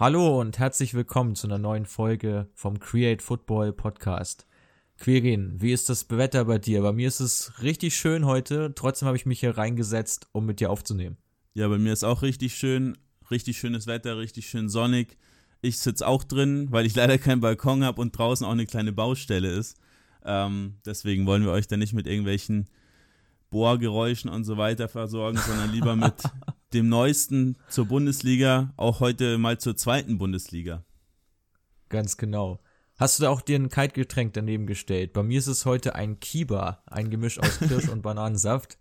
Hallo und herzlich willkommen zu einer neuen Folge vom Create Football Podcast. Quirin, wie ist das Wetter bei dir? Bei mir ist es richtig schön heute, trotzdem habe ich mich hier reingesetzt, um mit dir aufzunehmen. Ja, bei mir ist auch richtig schön, richtig schönes Wetter, richtig schön sonnig. Ich sitze auch drin, weil ich leider keinen Balkon habe und draußen auch eine kleine Baustelle ist. Ähm, deswegen wollen wir euch da nicht mit irgendwelchen Bohrgeräuschen und so weiter versorgen, sondern lieber mit dem Neuesten zur Bundesliga, auch heute mal zur zweiten Bundesliga. Ganz genau. Hast du da auch dir ein Kaltgetränk daneben gestellt? Bei mir ist es heute ein Kiba, ein Gemisch aus Kirsch und Bananensaft.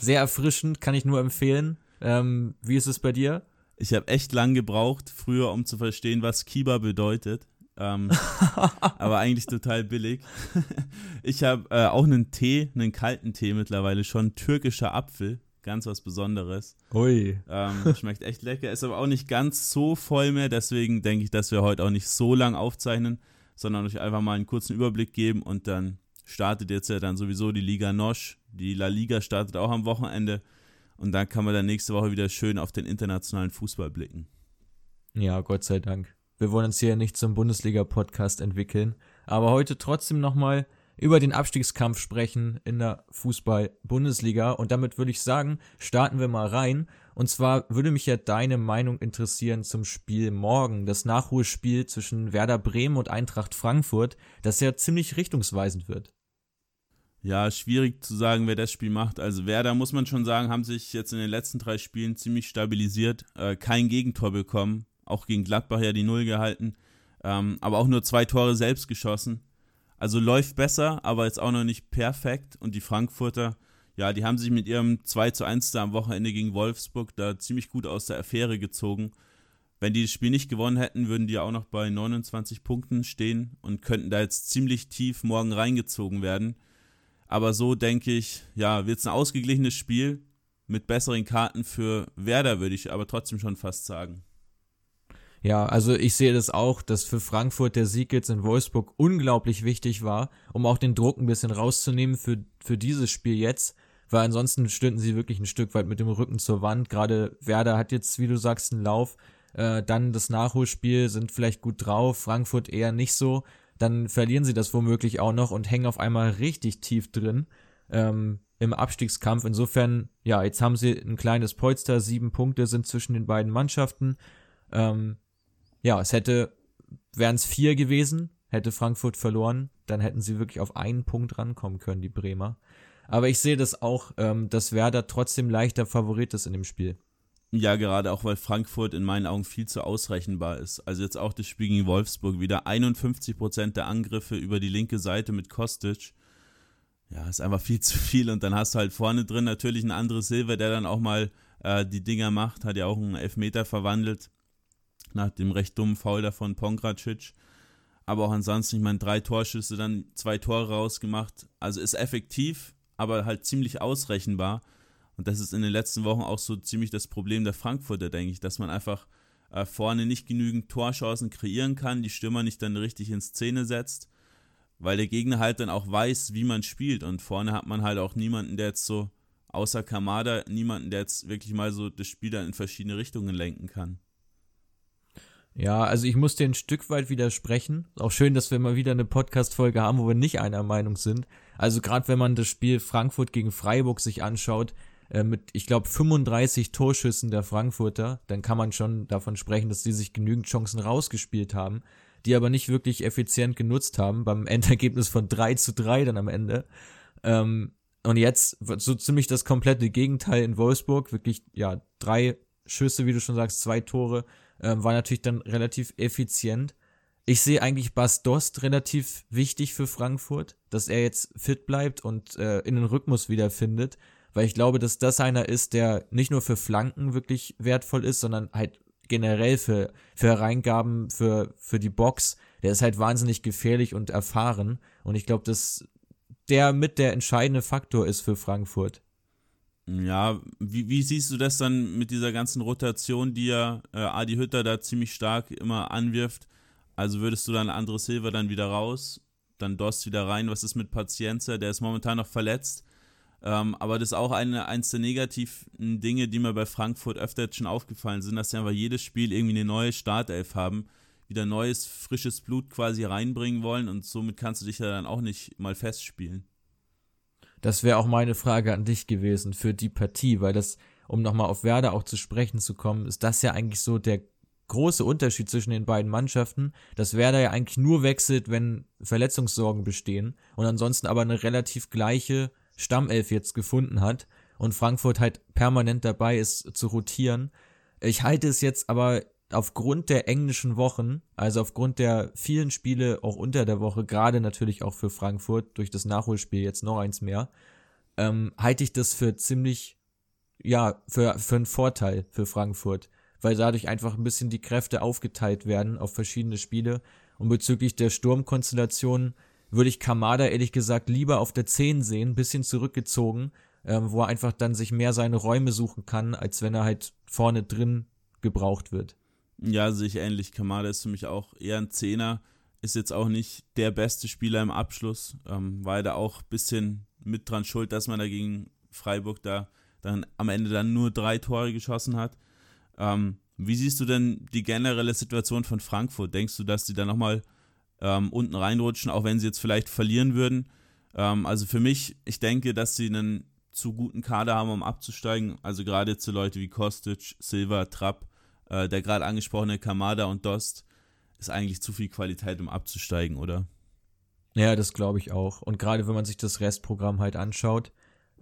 Sehr erfrischend, kann ich nur empfehlen. Ähm, wie ist es bei dir? Ich habe echt lang gebraucht, früher, um zu verstehen, was Kiba bedeutet. Ähm, aber eigentlich total billig. ich habe äh, auch einen Tee, einen kalten Tee mittlerweile schon, türkischer Apfel, ganz was Besonderes. Ui. Ähm, schmeckt echt lecker, ist aber auch nicht ganz so voll mehr, deswegen denke ich, dass wir heute auch nicht so lang aufzeichnen, sondern euch einfach mal einen kurzen Überblick geben und dann startet jetzt ja dann sowieso die Liga Nosch. Die La Liga startet auch am Wochenende und dann kann man dann nächste Woche wieder schön auf den internationalen Fußball blicken. Ja, Gott sei Dank. Wir wollen uns hier nicht zum Bundesliga-Podcast entwickeln, aber heute trotzdem nochmal über den Abstiegskampf sprechen in der Fußball-Bundesliga. Und damit würde ich sagen, starten wir mal rein. Und zwar würde mich ja deine Meinung interessieren zum Spiel morgen, das Nachholspiel zwischen Werder Bremen und Eintracht Frankfurt, das ja ziemlich richtungsweisend wird. Ja, schwierig zu sagen, wer das Spiel macht. Also Werder, muss man schon sagen, haben sich jetzt in den letzten drei Spielen ziemlich stabilisiert, äh, kein Gegentor bekommen, auch gegen Gladbach ja die Null gehalten, ähm, aber auch nur zwei Tore selbst geschossen. Also läuft besser, aber jetzt auch noch nicht perfekt. Und die Frankfurter, ja, die haben sich mit ihrem 2 zu 1 da am Wochenende gegen Wolfsburg da ziemlich gut aus der Affäre gezogen. Wenn die das Spiel nicht gewonnen hätten, würden die auch noch bei 29 Punkten stehen und könnten da jetzt ziemlich tief morgen reingezogen werden. Aber so denke ich, ja, wird es ein ausgeglichenes Spiel mit besseren Karten für Werder, würde ich aber trotzdem schon fast sagen. Ja, also ich sehe das auch, dass für Frankfurt der Sieg jetzt in Wolfsburg unglaublich wichtig war, um auch den Druck ein bisschen rauszunehmen für, für dieses Spiel jetzt, weil ansonsten stünden sie wirklich ein Stück weit mit dem Rücken zur Wand. Gerade Werder hat jetzt, wie du sagst, einen Lauf, äh, dann das Nachholspiel, sind vielleicht gut drauf, Frankfurt eher nicht so, dann verlieren sie das womöglich auch noch und hängen auf einmal richtig tief drin ähm, im Abstiegskampf. Insofern, ja, jetzt haben sie ein kleines Polster, sieben Punkte sind zwischen den beiden Mannschaften. Ähm, ja, es hätte, wären es vier gewesen, hätte Frankfurt verloren, dann hätten sie wirklich auf einen Punkt rankommen können, die Bremer. Aber ich sehe das auch, ähm, dass Werder trotzdem leichter Favorit ist in dem Spiel. Ja, gerade auch, weil Frankfurt in meinen Augen viel zu ausrechenbar ist. Also jetzt auch das Spiel gegen Wolfsburg wieder 51% der Angriffe über die linke Seite mit Kostic. Ja, ist einfach viel zu viel und dann hast du halt vorne drin natürlich einen anderen Silver, der dann auch mal äh, die Dinger macht, hat ja auch einen Elfmeter verwandelt nach dem recht dummen Foul da von Pongracic. Aber auch ansonsten, ich meine, drei Torschüsse, dann zwei Tore rausgemacht. Also ist effektiv, aber halt ziemlich ausrechenbar. Und das ist in den letzten Wochen auch so ziemlich das Problem der Frankfurter, denke ich, dass man einfach äh, vorne nicht genügend Torchancen kreieren kann, die Stürmer nicht dann richtig in Szene setzt, weil der Gegner halt dann auch weiß, wie man spielt. Und vorne hat man halt auch niemanden, der jetzt so, außer Kamada, niemanden, der jetzt wirklich mal so das Spiel dann in verschiedene Richtungen lenken kann. Ja, also ich muss dir ein Stück weit widersprechen. Auch schön, dass wir mal wieder eine Podcast-Folge haben, wo wir nicht einer Meinung sind. Also gerade wenn man das Spiel Frankfurt gegen Freiburg sich anschaut, äh, mit, ich glaube, 35 Torschüssen der Frankfurter, dann kann man schon davon sprechen, dass die sich genügend Chancen rausgespielt haben, die aber nicht wirklich effizient genutzt haben, beim Endergebnis von 3 zu 3 dann am Ende. Ähm, und jetzt wird so ziemlich das komplette Gegenteil in Wolfsburg, wirklich, ja, drei Schüsse, wie du schon sagst, zwei Tore, ähm, war natürlich dann relativ effizient. Ich sehe eigentlich Bas Dost relativ wichtig für Frankfurt, dass er jetzt fit bleibt und äh, in den Rhythmus wiederfindet, weil ich glaube, dass das einer ist, der nicht nur für Flanken wirklich wertvoll ist, sondern halt generell für, für Reingaben, für, für die Box. Der ist halt wahnsinnig gefährlich und erfahren und ich glaube, dass der mit der entscheidende Faktor ist für Frankfurt. Ja, wie, wie siehst du das dann mit dieser ganzen Rotation, die ja äh, Adi Hütter da ziemlich stark immer anwirft? Also würdest du dann Andres Silva dann wieder raus, dann Dost wieder rein? Was ist mit Pazienza? Der ist momentan noch verletzt. Ähm, aber das ist auch eine, eins der negativen Dinge, die mir bei Frankfurt öfter jetzt schon aufgefallen sind, dass sie einfach jedes Spiel irgendwie eine neue Startelf haben, wieder neues, frisches Blut quasi reinbringen wollen und somit kannst du dich ja dann auch nicht mal festspielen. Das wäre auch meine Frage an dich gewesen für die Partie, weil das, um nochmal auf Werder auch zu sprechen zu kommen, ist das ja eigentlich so der große Unterschied zwischen den beiden Mannschaften, dass Werder ja eigentlich nur wechselt, wenn Verletzungssorgen bestehen und ansonsten aber eine relativ gleiche Stammelf jetzt gefunden hat und Frankfurt halt permanent dabei ist zu rotieren. Ich halte es jetzt aber aufgrund der englischen Wochen, also aufgrund der vielen Spiele auch unter der Woche, gerade natürlich auch für Frankfurt durch das Nachholspiel jetzt noch eins mehr, ähm, halte ich das für ziemlich, ja, für, für einen Vorteil für Frankfurt, weil dadurch einfach ein bisschen die Kräfte aufgeteilt werden auf verschiedene Spiele. Und bezüglich der Sturmkonstellation würde ich Kamada ehrlich gesagt lieber auf der 10 sehen, bisschen zurückgezogen, ähm, wo er einfach dann sich mehr seine Räume suchen kann, als wenn er halt vorne drin gebraucht wird. Ja, sehe ich ähnlich. Kamada ist für mich auch eher ein Zehner, ist jetzt auch nicht der beste Spieler im Abschluss, ähm, war da auch ein bisschen mit dran schuld, dass man dagegen Freiburg da dann am Ende dann nur drei Tore geschossen hat. Ähm, wie siehst du denn die generelle Situation von Frankfurt? Denkst du, dass die da nochmal ähm, unten reinrutschen, auch wenn sie jetzt vielleicht verlieren würden? Ähm, also für mich, ich denke, dass sie einen zu guten Kader haben, um abzusteigen. Also gerade zu Leute wie Kostic, Silva, Trapp, äh, der gerade angesprochene Kamada und Dost ist eigentlich zu viel Qualität, um abzusteigen, oder? Ja, das glaube ich auch. Und gerade wenn man sich das Restprogramm halt anschaut,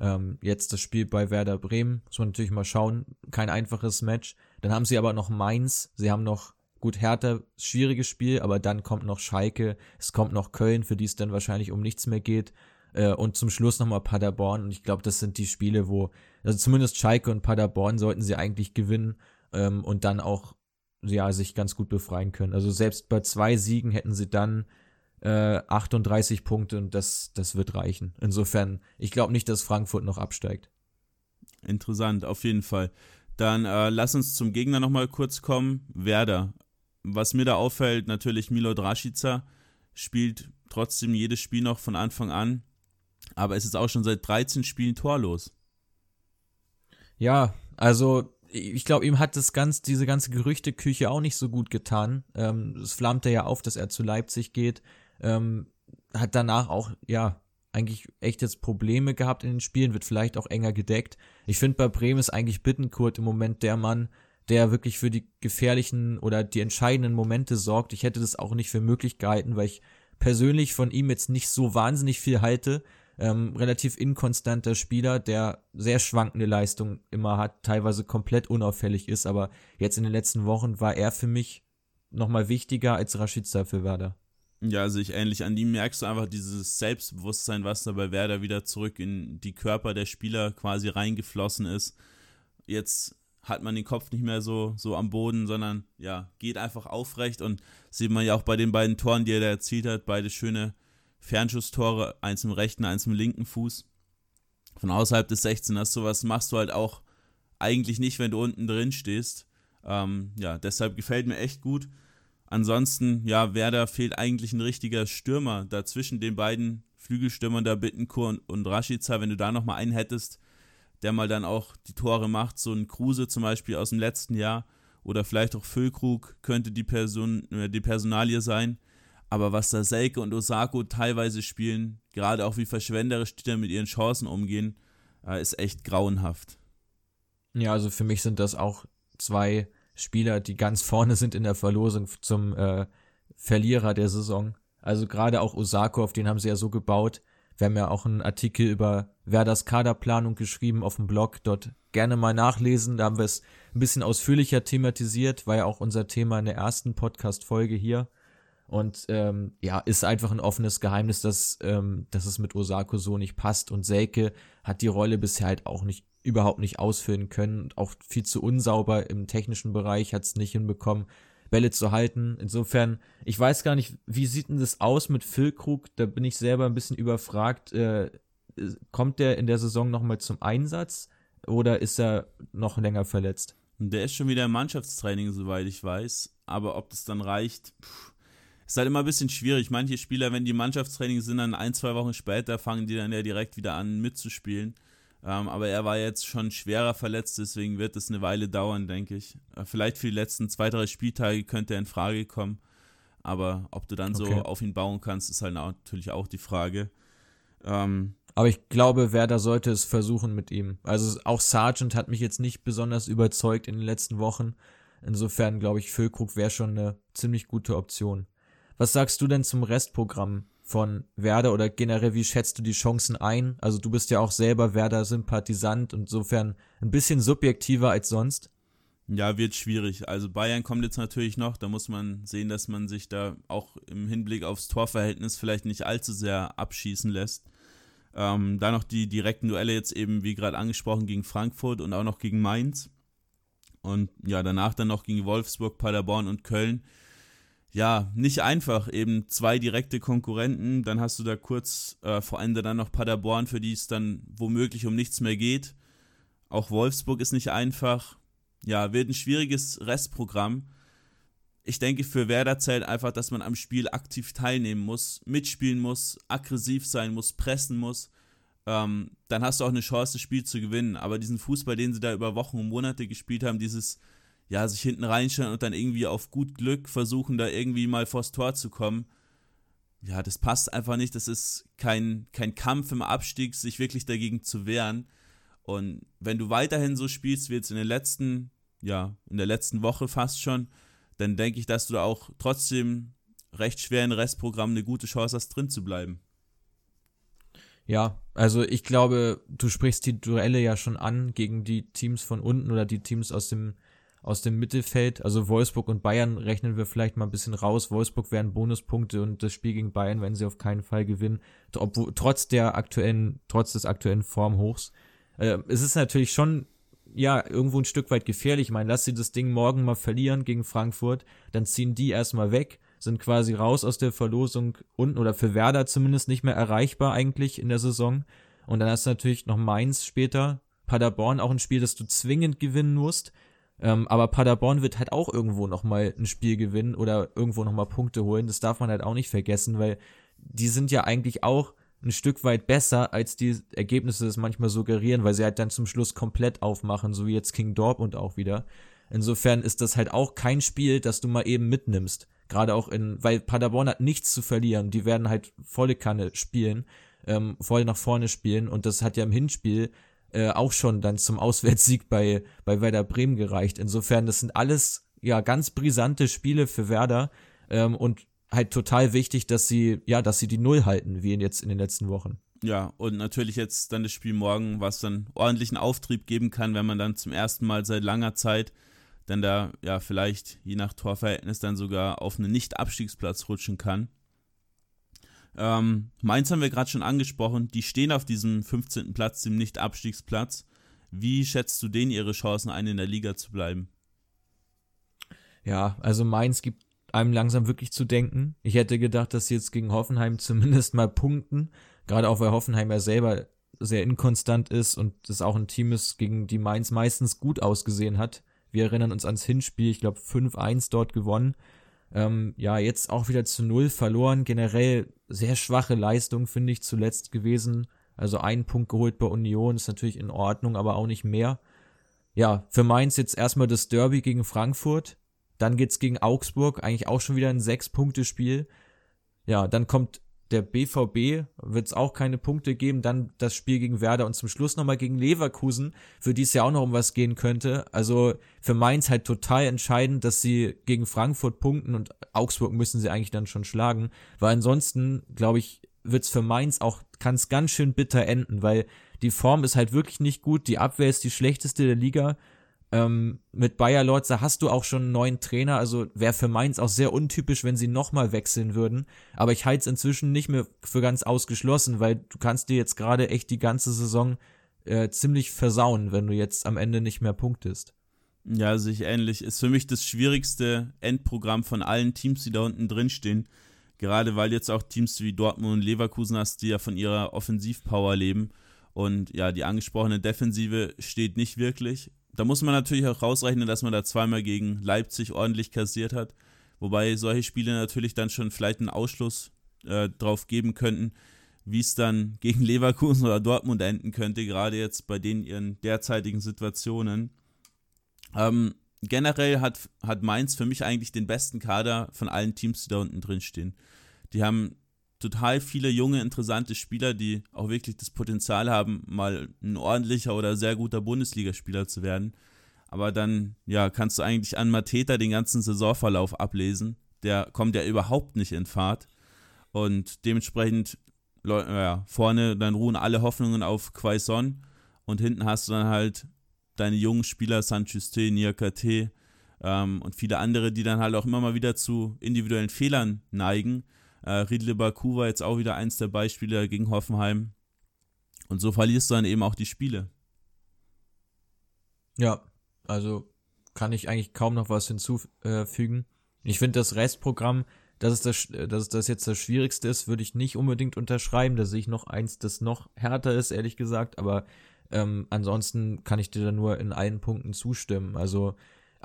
ähm, jetzt das Spiel bei Werder Bremen, muss man natürlich mal schauen, kein einfaches Match. Dann haben sie aber noch Mainz, sie haben noch gut Hertha, schwieriges Spiel, aber dann kommt noch Schalke, es kommt noch Köln, für die es dann wahrscheinlich um nichts mehr geht. Äh, und zum Schluss nochmal Paderborn. Und ich glaube, das sind die Spiele, wo, also zumindest Schalke und Paderborn sollten sie eigentlich gewinnen ähm, und dann auch ja sich ganz gut befreien können. Also selbst bei zwei Siegen hätten sie dann äh, 38 Punkte und das, das wird reichen. Insofern, ich glaube nicht, dass Frankfurt noch absteigt. Interessant, auf jeden Fall. Dann äh, lass uns zum Gegner nochmal kurz kommen. Werder. Was mir da auffällt, natürlich Milo Draschica spielt trotzdem jedes Spiel noch von Anfang an, aber es ist auch schon seit 13 Spielen torlos. Ja, also ich glaube, ihm hat das ganz, diese ganze Gerüchteküche auch nicht so gut getan. Ähm, es flammte ja auf, dass er zu Leipzig geht. Ähm, hat danach auch, ja, eigentlich echt jetzt Probleme gehabt in den Spielen, wird vielleicht auch enger gedeckt. Ich finde, bei Bremen ist eigentlich Bittenkurt im Moment der Mann, der wirklich für die gefährlichen oder die entscheidenden Momente sorgt. Ich hätte das auch nicht für möglich gehalten, weil ich persönlich von ihm jetzt nicht so wahnsinnig viel halte ähm, relativ inkonstanter Spieler, der sehr schwankende Leistung immer hat, teilweise komplett unauffällig ist, aber jetzt in den letzten Wochen war er für mich nochmal wichtiger als Rashica für Werder. Ja, also ich ähnlich. An ihm merkst du einfach dieses Selbstbewusstsein, was da bei Werder wieder zurück in die Körper der Spieler quasi reingeflossen ist. Jetzt hat man den Kopf nicht mehr so, so am Boden, sondern ja, geht einfach aufrecht und sieht man ja auch bei den beiden Toren, die er da erzielt hat, beide schöne Fernschusstore, eins im rechten, eins im linken Fuß. Von außerhalb des 16ers, sowas machst du halt auch eigentlich nicht, wenn du unten drin stehst. Ähm, ja, deshalb gefällt mir echt gut. Ansonsten, ja, Werder fehlt eigentlich ein richtiger Stürmer. Dazwischen den beiden Flügelstürmern, da Bittenkur und, und Rashica, wenn du da nochmal einen hättest, der mal dann auch die Tore macht, so ein Kruse zum Beispiel aus dem letzten Jahr oder vielleicht auch Füllkrug könnte die, Person, äh, die Personalie sein. Aber was da Selke und Osako teilweise spielen, gerade auch wie verschwenderisch die da mit ihren Chancen umgehen, äh, ist echt grauenhaft. Ja, also für mich sind das auch zwei Spieler, die ganz vorne sind in der Verlosung zum äh, Verlierer der Saison. Also gerade auch Osako, auf den haben sie ja so gebaut. Wir haben ja auch einen Artikel über Werders Kaderplanung geschrieben auf dem Blog. Dort gerne mal nachlesen. Da haben wir es ein bisschen ausführlicher thematisiert. War ja auch unser Thema in der ersten Podcast-Folge hier. Und ähm, ja, ist einfach ein offenes Geheimnis, dass, ähm, dass es mit Osako so nicht passt. Und Selke hat die Rolle bisher halt auch nicht überhaupt nicht ausfüllen können und auch viel zu unsauber im technischen Bereich hat es nicht hinbekommen, Bälle zu halten. Insofern, ich weiß gar nicht, wie sieht denn das aus mit Füllkrug? Da bin ich selber ein bisschen überfragt. Äh, kommt der in der Saison nochmal zum Einsatz oder ist er noch länger verletzt? Der ist schon wieder im Mannschaftstraining, soweit ich weiß. Aber ob das dann reicht, pff, ist halt immer ein bisschen schwierig. Manche Spieler, wenn die Mannschaftstraining sind, dann ein, zwei Wochen später fangen die dann ja direkt wieder an mitzuspielen. Ähm, aber er war jetzt schon schwerer verletzt, deswegen wird es eine Weile dauern, denke ich. Äh, vielleicht für die letzten zwei, drei Spieltage könnte er in Frage kommen. Aber ob du dann okay. so auf ihn bauen kannst, ist halt natürlich auch die Frage. Ähm, aber ich glaube, Werder sollte es versuchen mit ihm. Also auch Sargent hat mich jetzt nicht besonders überzeugt in den letzten Wochen. Insofern glaube ich, Füllkrug wäre schon eine ziemlich gute Option. Was sagst du denn zum Restprogramm von Werder oder generell, wie schätzt du die Chancen ein? Also du bist ja auch selber Werder-Sympathisant und insofern ein bisschen subjektiver als sonst. Ja, wird schwierig. Also Bayern kommt jetzt natürlich noch. Da muss man sehen, dass man sich da auch im Hinblick aufs Torverhältnis vielleicht nicht allzu sehr abschießen lässt. Ähm, dann noch die direkten Duelle jetzt eben, wie gerade angesprochen, gegen Frankfurt und auch noch gegen Mainz. Und ja, danach dann noch gegen Wolfsburg, Paderborn und Köln. Ja, nicht einfach, eben zwei direkte Konkurrenten. Dann hast du da kurz äh, vor Ende dann noch Paderborn, für die es dann womöglich um nichts mehr geht. Auch Wolfsburg ist nicht einfach ja, wird ein schwieriges Restprogramm. Ich denke, für Werder zählt einfach, dass man am Spiel aktiv teilnehmen muss, mitspielen muss, aggressiv sein muss, pressen muss. Ähm, dann hast du auch eine Chance, das Spiel zu gewinnen. Aber diesen Fußball, den sie da über Wochen und Monate gespielt haben, dieses, ja, sich hinten reinstellen und dann irgendwie auf gut Glück versuchen, da irgendwie mal vors Tor zu kommen, ja, das passt einfach nicht. Das ist kein, kein Kampf im Abstieg, sich wirklich dagegen zu wehren. Und wenn du weiterhin so spielst wie jetzt in den letzten ja, in der letzten Woche fast schon, dann denke ich, dass du da auch trotzdem recht schwer in Restprogramm eine gute Chance hast, drin zu bleiben. Ja, also ich glaube, du sprichst die Duelle ja schon an gegen die Teams von unten oder die Teams aus dem aus dem Mittelfeld. Also Wolfsburg und Bayern rechnen wir vielleicht mal ein bisschen raus. Wolfsburg wären Bonuspunkte und das Spiel gegen Bayern werden sie auf keinen Fall gewinnen, obwohl trotz der aktuellen, trotz des aktuellen Formhochs. Äh, es ist natürlich schon ja, irgendwo ein Stück weit gefährlich. Ich meine, lass sie das Ding morgen mal verlieren gegen Frankfurt, dann ziehen die erstmal weg, sind quasi raus aus der Verlosung unten oder für Werder zumindest nicht mehr erreichbar eigentlich in der Saison. Und dann hast du natürlich noch Mainz später, Paderborn auch ein Spiel, das du zwingend gewinnen musst. Ähm, aber Paderborn wird halt auch irgendwo nochmal ein Spiel gewinnen oder irgendwo nochmal Punkte holen. Das darf man halt auch nicht vergessen, weil die sind ja eigentlich auch ein Stück weit besser, als die Ergebnisse es manchmal suggerieren, weil sie halt dann zum Schluss komplett aufmachen, so wie jetzt King Dortmund auch wieder. Insofern ist das halt auch kein Spiel, das du mal eben mitnimmst. Gerade auch in, weil Paderborn hat nichts zu verlieren. Die werden halt volle Kanne spielen, ähm, voll nach vorne spielen und das hat ja im Hinspiel äh, auch schon dann zum Auswärtssieg bei, bei Werder Bremen gereicht. Insofern, das sind alles ja ganz brisante Spiele für Werder ähm, und halt total wichtig, dass sie, ja, dass sie die Null halten, wie jetzt in den letzten Wochen. Ja, und natürlich jetzt dann das Spiel morgen, was dann ordentlichen Auftrieb geben kann, wenn man dann zum ersten Mal seit langer Zeit dann da ja vielleicht je nach Torverhältnis dann sogar auf einen Nicht-Abstiegsplatz rutschen kann. Ähm, Mainz haben wir gerade schon angesprochen, die stehen auf diesem 15. Platz, dem Nicht-Abstiegsplatz. Wie schätzt du denen ihre Chancen ein, in der Liga zu bleiben? Ja, also Mainz gibt einem langsam wirklich zu denken. Ich hätte gedacht, dass sie jetzt gegen Hoffenheim zumindest mal punkten, gerade auch weil Hoffenheim ja selber sehr inkonstant ist und das auch ein Team ist, gegen die Mainz meistens gut ausgesehen hat. Wir erinnern uns ans Hinspiel, ich glaube 5-1 dort gewonnen. Ähm, ja, jetzt auch wieder zu Null verloren. Generell sehr schwache Leistung, finde ich, zuletzt gewesen. Also einen Punkt geholt bei Union ist natürlich in Ordnung, aber auch nicht mehr. Ja, für Mainz jetzt erstmal das Derby gegen Frankfurt. Dann geht's gegen Augsburg, eigentlich auch schon wieder ein Sechs-Punkte-Spiel. Ja, dann kommt der BVB, wird's auch keine Punkte geben. Dann das Spiel gegen Werder und zum Schluss nochmal gegen Leverkusen, für die es ja auch noch um was gehen könnte. Also für Mainz halt total entscheidend, dass sie gegen Frankfurt punkten und Augsburg müssen sie eigentlich dann schon schlagen. Weil ansonsten, glaube ich, wird's für Mainz auch, kann's ganz schön bitter enden, weil die Form ist halt wirklich nicht gut. Die Abwehr ist die schlechteste der Liga. Ähm, mit Bayer Lorzer hast du auch schon einen neuen Trainer, also wäre für Mainz auch sehr untypisch, wenn sie nochmal wechseln würden. Aber ich halte es inzwischen nicht mehr für ganz ausgeschlossen, weil du kannst dir jetzt gerade echt die ganze Saison äh, ziemlich versauen, wenn du jetzt am Ende nicht mehr punktest. Ja, sich ähnlich. Ist für mich das schwierigste Endprogramm von allen Teams, die da unten drin stehen. Gerade weil jetzt auch Teams wie Dortmund und Leverkusen hast, die ja von ihrer Offensivpower leben. Und ja, die angesprochene Defensive steht nicht wirklich. Da muss man natürlich auch rausrechnen, dass man da zweimal gegen Leipzig ordentlich kassiert hat. Wobei solche Spiele natürlich dann schon vielleicht einen Ausschluss äh, drauf geben könnten, wie es dann gegen Leverkusen oder Dortmund enden könnte, gerade jetzt bei den ihren derzeitigen Situationen. Ähm, generell hat, hat Mainz für mich eigentlich den besten Kader von allen Teams, die da unten drin stehen. Die haben total viele junge, interessante Spieler, die auch wirklich das Potenzial haben, mal ein ordentlicher oder sehr guter Bundesligaspieler zu werden. Aber dann, ja, kannst du eigentlich an Mateta den ganzen Saisonverlauf ablesen. Der kommt ja überhaupt nicht in Fahrt. Und dementsprechend, ja, vorne, dann ruhen alle Hoffnungen auf Quaison. Und hinten hast du dann halt deine jungen Spieler, Sanchuste, Niakate ähm, und viele andere, die dann halt auch immer mal wieder zu individuellen Fehlern neigen äh, Riedle Baku war jetzt auch wieder eins der Beispiele gegen Hoffenheim. Und so verlierst du dann eben auch die Spiele. Ja, also kann ich eigentlich kaum noch was hinzufügen. Ich finde das Restprogramm, dass es das, dass das jetzt das Schwierigste ist, würde ich nicht unbedingt unterschreiben. Da sehe ich noch eins, das noch härter ist, ehrlich gesagt. Aber ähm, ansonsten kann ich dir da nur in allen Punkten zustimmen. Also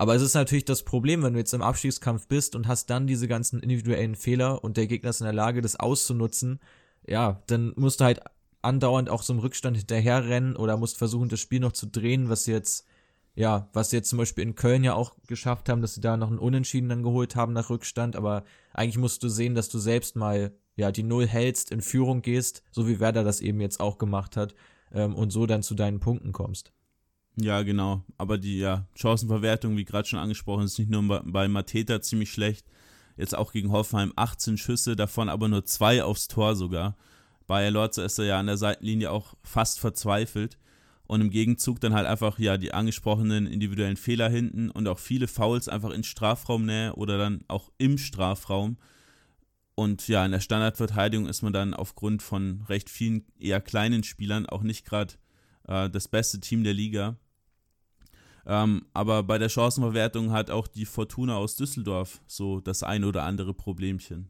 aber es ist natürlich das Problem, wenn du jetzt im Abstiegskampf bist und hast dann diese ganzen individuellen Fehler und der Gegner ist in der Lage, das auszunutzen, ja, dann musst du halt andauernd auch so im Rückstand hinterherrennen oder musst versuchen, das Spiel noch zu drehen, was jetzt, ja, was sie jetzt zum Beispiel in Köln ja auch geschafft haben, dass sie da noch einen Unentschieden dann geholt haben nach Rückstand, aber eigentlich musst du sehen, dass du selbst mal, ja, die Null hältst, in Führung gehst, so wie Werder das eben jetzt auch gemacht hat, ähm, und so dann zu deinen Punkten kommst. Ja, genau. Aber die ja, Chancenverwertung, wie gerade schon angesprochen, ist nicht nur bei, bei Mateta ziemlich schlecht. Jetzt auch gegen Hoffenheim 18 Schüsse, davon aber nur zwei aufs Tor sogar. Bayer Lorze ist er ja an der Seitenlinie auch fast verzweifelt. Und im Gegenzug dann halt einfach ja die angesprochenen individuellen Fehler hinten und auch viele Fouls einfach in Strafraumnähe oder dann auch im Strafraum. Und ja, in der Standardverteidigung ist man dann aufgrund von recht vielen eher kleinen Spielern auch nicht gerade äh, das beste Team der Liga. Ähm, aber bei der Chancenverwertung hat auch die Fortuna aus Düsseldorf so das ein oder andere Problemchen.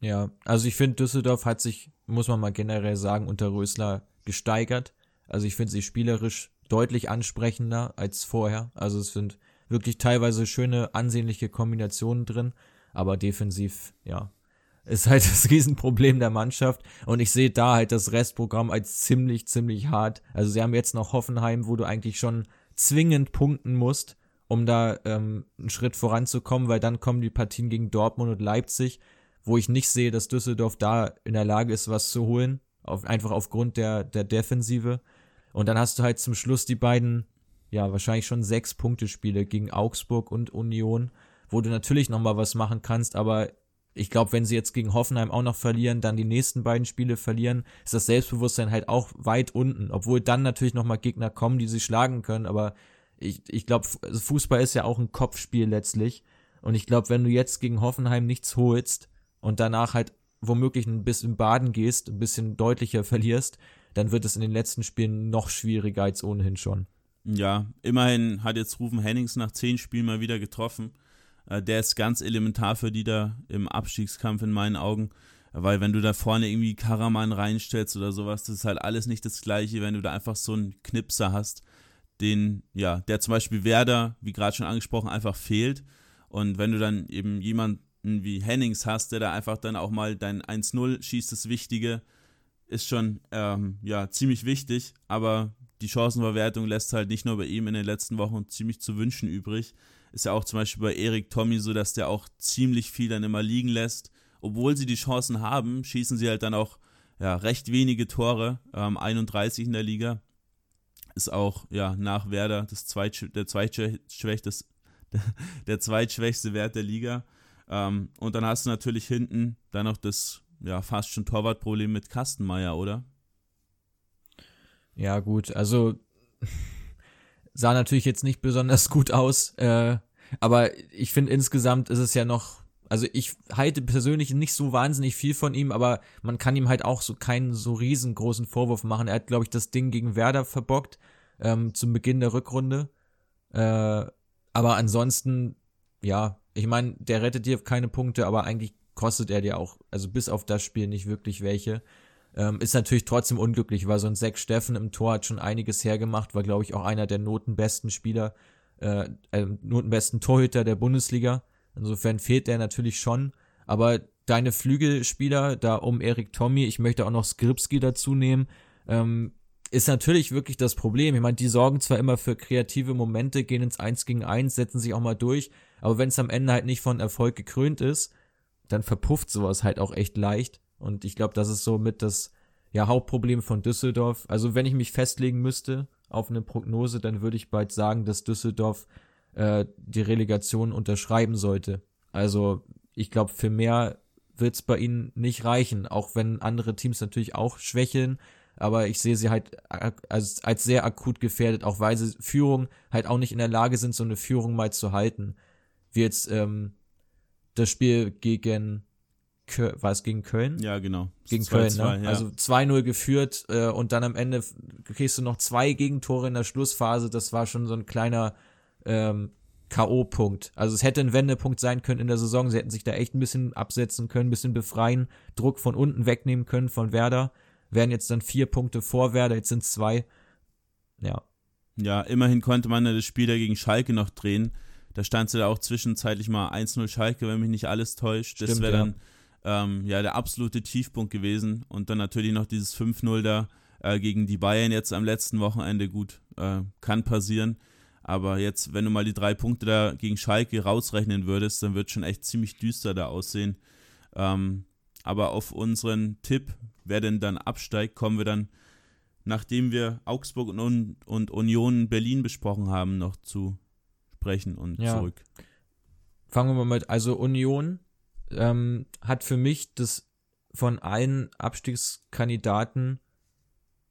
Ja, also ich finde, Düsseldorf hat sich, muss man mal generell sagen, unter Rösler gesteigert. Also ich finde sie spielerisch deutlich ansprechender als vorher. Also es sind wirklich teilweise schöne, ansehnliche Kombinationen drin, aber defensiv, ja, ist halt das Riesenproblem der Mannschaft. Und ich sehe da halt das Restprogramm als ziemlich, ziemlich hart. Also sie haben jetzt noch Hoffenheim, wo du eigentlich schon zwingend punkten musst, um da ähm, einen Schritt voranzukommen, weil dann kommen die Partien gegen Dortmund und Leipzig, wo ich nicht sehe, dass Düsseldorf da in der Lage ist, was zu holen. Auf, einfach aufgrund der, der Defensive. Und dann hast du halt zum Schluss die beiden, ja, wahrscheinlich schon sechs Punkte-Spiele gegen Augsburg und Union, wo du natürlich nochmal was machen kannst, aber ich glaube, wenn sie jetzt gegen Hoffenheim auch noch verlieren, dann die nächsten beiden Spiele verlieren, ist das Selbstbewusstsein halt auch weit unten. Obwohl dann natürlich nochmal Gegner kommen, die sie schlagen können. Aber ich, ich glaube, also Fußball ist ja auch ein Kopfspiel letztlich. Und ich glaube, wenn du jetzt gegen Hoffenheim nichts holst und danach halt womöglich ein bisschen baden gehst, ein bisschen deutlicher verlierst, dann wird es in den letzten Spielen noch schwieriger als ohnehin schon. Ja, immerhin hat jetzt Rufen Hennings nach zehn Spielen mal wieder getroffen. Äh, der ist ganz elementar für die da im Abstiegskampf in meinen Augen. Weil wenn du da vorne irgendwie Karaman reinstellst oder sowas, das ist halt alles nicht das gleiche, wenn du da einfach so einen Knipser hast, den, ja, der zum Beispiel Werder, wie gerade schon angesprochen, einfach fehlt. Und wenn du dann eben jemanden wie Hennings hast, der da einfach dann auch mal dein 1-0 schießt, das Wichtige, ist schon ähm, ja, ziemlich wichtig, aber die Chancenverwertung lässt halt nicht nur bei ihm in den letzten Wochen ziemlich zu wünschen übrig. Ist ja auch zum Beispiel bei Erik Tommy so, dass der auch ziemlich viel dann immer liegen lässt. Obwohl sie die Chancen haben, schießen sie halt dann auch ja, recht wenige Tore, ähm, 31 in der Liga. Ist auch ja, nach Werder das zweit, der, zweitschwächste, der zweitschwächste Wert der Liga. Ähm, und dann hast du natürlich hinten dann noch das ja, fast schon Torwartproblem mit Kastenmeier, oder? Ja, gut, also sah natürlich jetzt nicht besonders gut aus, äh, aber ich finde insgesamt ist es ja noch, also ich halte persönlich nicht so wahnsinnig viel von ihm, aber man kann ihm halt auch so keinen so riesengroßen Vorwurf machen. Er hat, glaube ich, das Ding gegen Werder verbockt ähm, zum Beginn der Rückrunde. Äh, aber ansonsten, ja, ich meine, der rettet dir keine Punkte, aber eigentlich kostet er dir auch, also bis auf das Spiel nicht wirklich welche. Ähm, ist natürlich trotzdem unglücklich, weil so ein Zack Steffen im Tor hat schon einiges hergemacht, war, glaube ich, auch einer der notenbesten Spieler, äh, äh, notenbesten Torhüter der Bundesliga. Insofern fehlt der natürlich schon. Aber deine Flügelspieler, da um Erik Tommy, ich möchte auch noch Skripski dazu nehmen, ähm, ist natürlich wirklich das Problem. Ich meine, die sorgen zwar immer für kreative Momente, gehen ins Eins gegen Eins, setzen sich auch mal durch, aber wenn es am Ende halt nicht von Erfolg gekrönt ist, dann verpufft sowas halt auch echt leicht. Und ich glaube, das ist so mit das ja, Hauptproblem von Düsseldorf. Also wenn ich mich festlegen müsste auf eine Prognose, dann würde ich bald sagen, dass Düsseldorf äh, die Relegation unterschreiben sollte. Also ich glaube, für mehr wird es bei ihnen nicht reichen, auch wenn andere Teams natürlich auch schwächeln. Aber ich sehe sie halt als, als sehr akut gefährdet, auch weil sie Führung halt auch nicht in der Lage sind, so eine Führung mal zu halten. Wie jetzt ähm, das Spiel gegen war es gegen Köln? Ja, genau. Gegen 2 Köln, 2, ne? Ja. Also 2-0 geführt äh, und dann am Ende kriegst du noch zwei Gegentore in der Schlussphase. Das war schon so ein kleiner ähm, K.O.-Punkt. Also es hätte ein Wendepunkt sein können in der Saison. Sie hätten sich da echt ein bisschen absetzen können, ein bisschen befreien, Druck von unten wegnehmen können von Werder. Wären jetzt dann vier Punkte vor Werder, jetzt sind es zwei. Ja. Ja, immerhin konnte man ja das Spiel da gegen Schalke noch drehen. Da stand sie da auch zwischenzeitlich mal 1-0 Schalke, wenn mich nicht alles täuscht. das wäre ja. Ähm, ja der absolute Tiefpunkt gewesen. Und dann natürlich noch dieses 5-0 da äh, gegen die Bayern jetzt am letzten Wochenende. Gut, äh, kann passieren. Aber jetzt, wenn du mal die drei Punkte da gegen Schalke rausrechnen würdest, dann wird schon echt ziemlich düster da aussehen. Ähm, aber auf unseren Tipp, wer denn dann absteigt, kommen wir dann, nachdem wir Augsburg und, und Union Berlin besprochen haben, noch zu sprechen und ja. zurück. Fangen wir mal mit, also Union ähm, hat für mich das von allen Abstiegskandidaten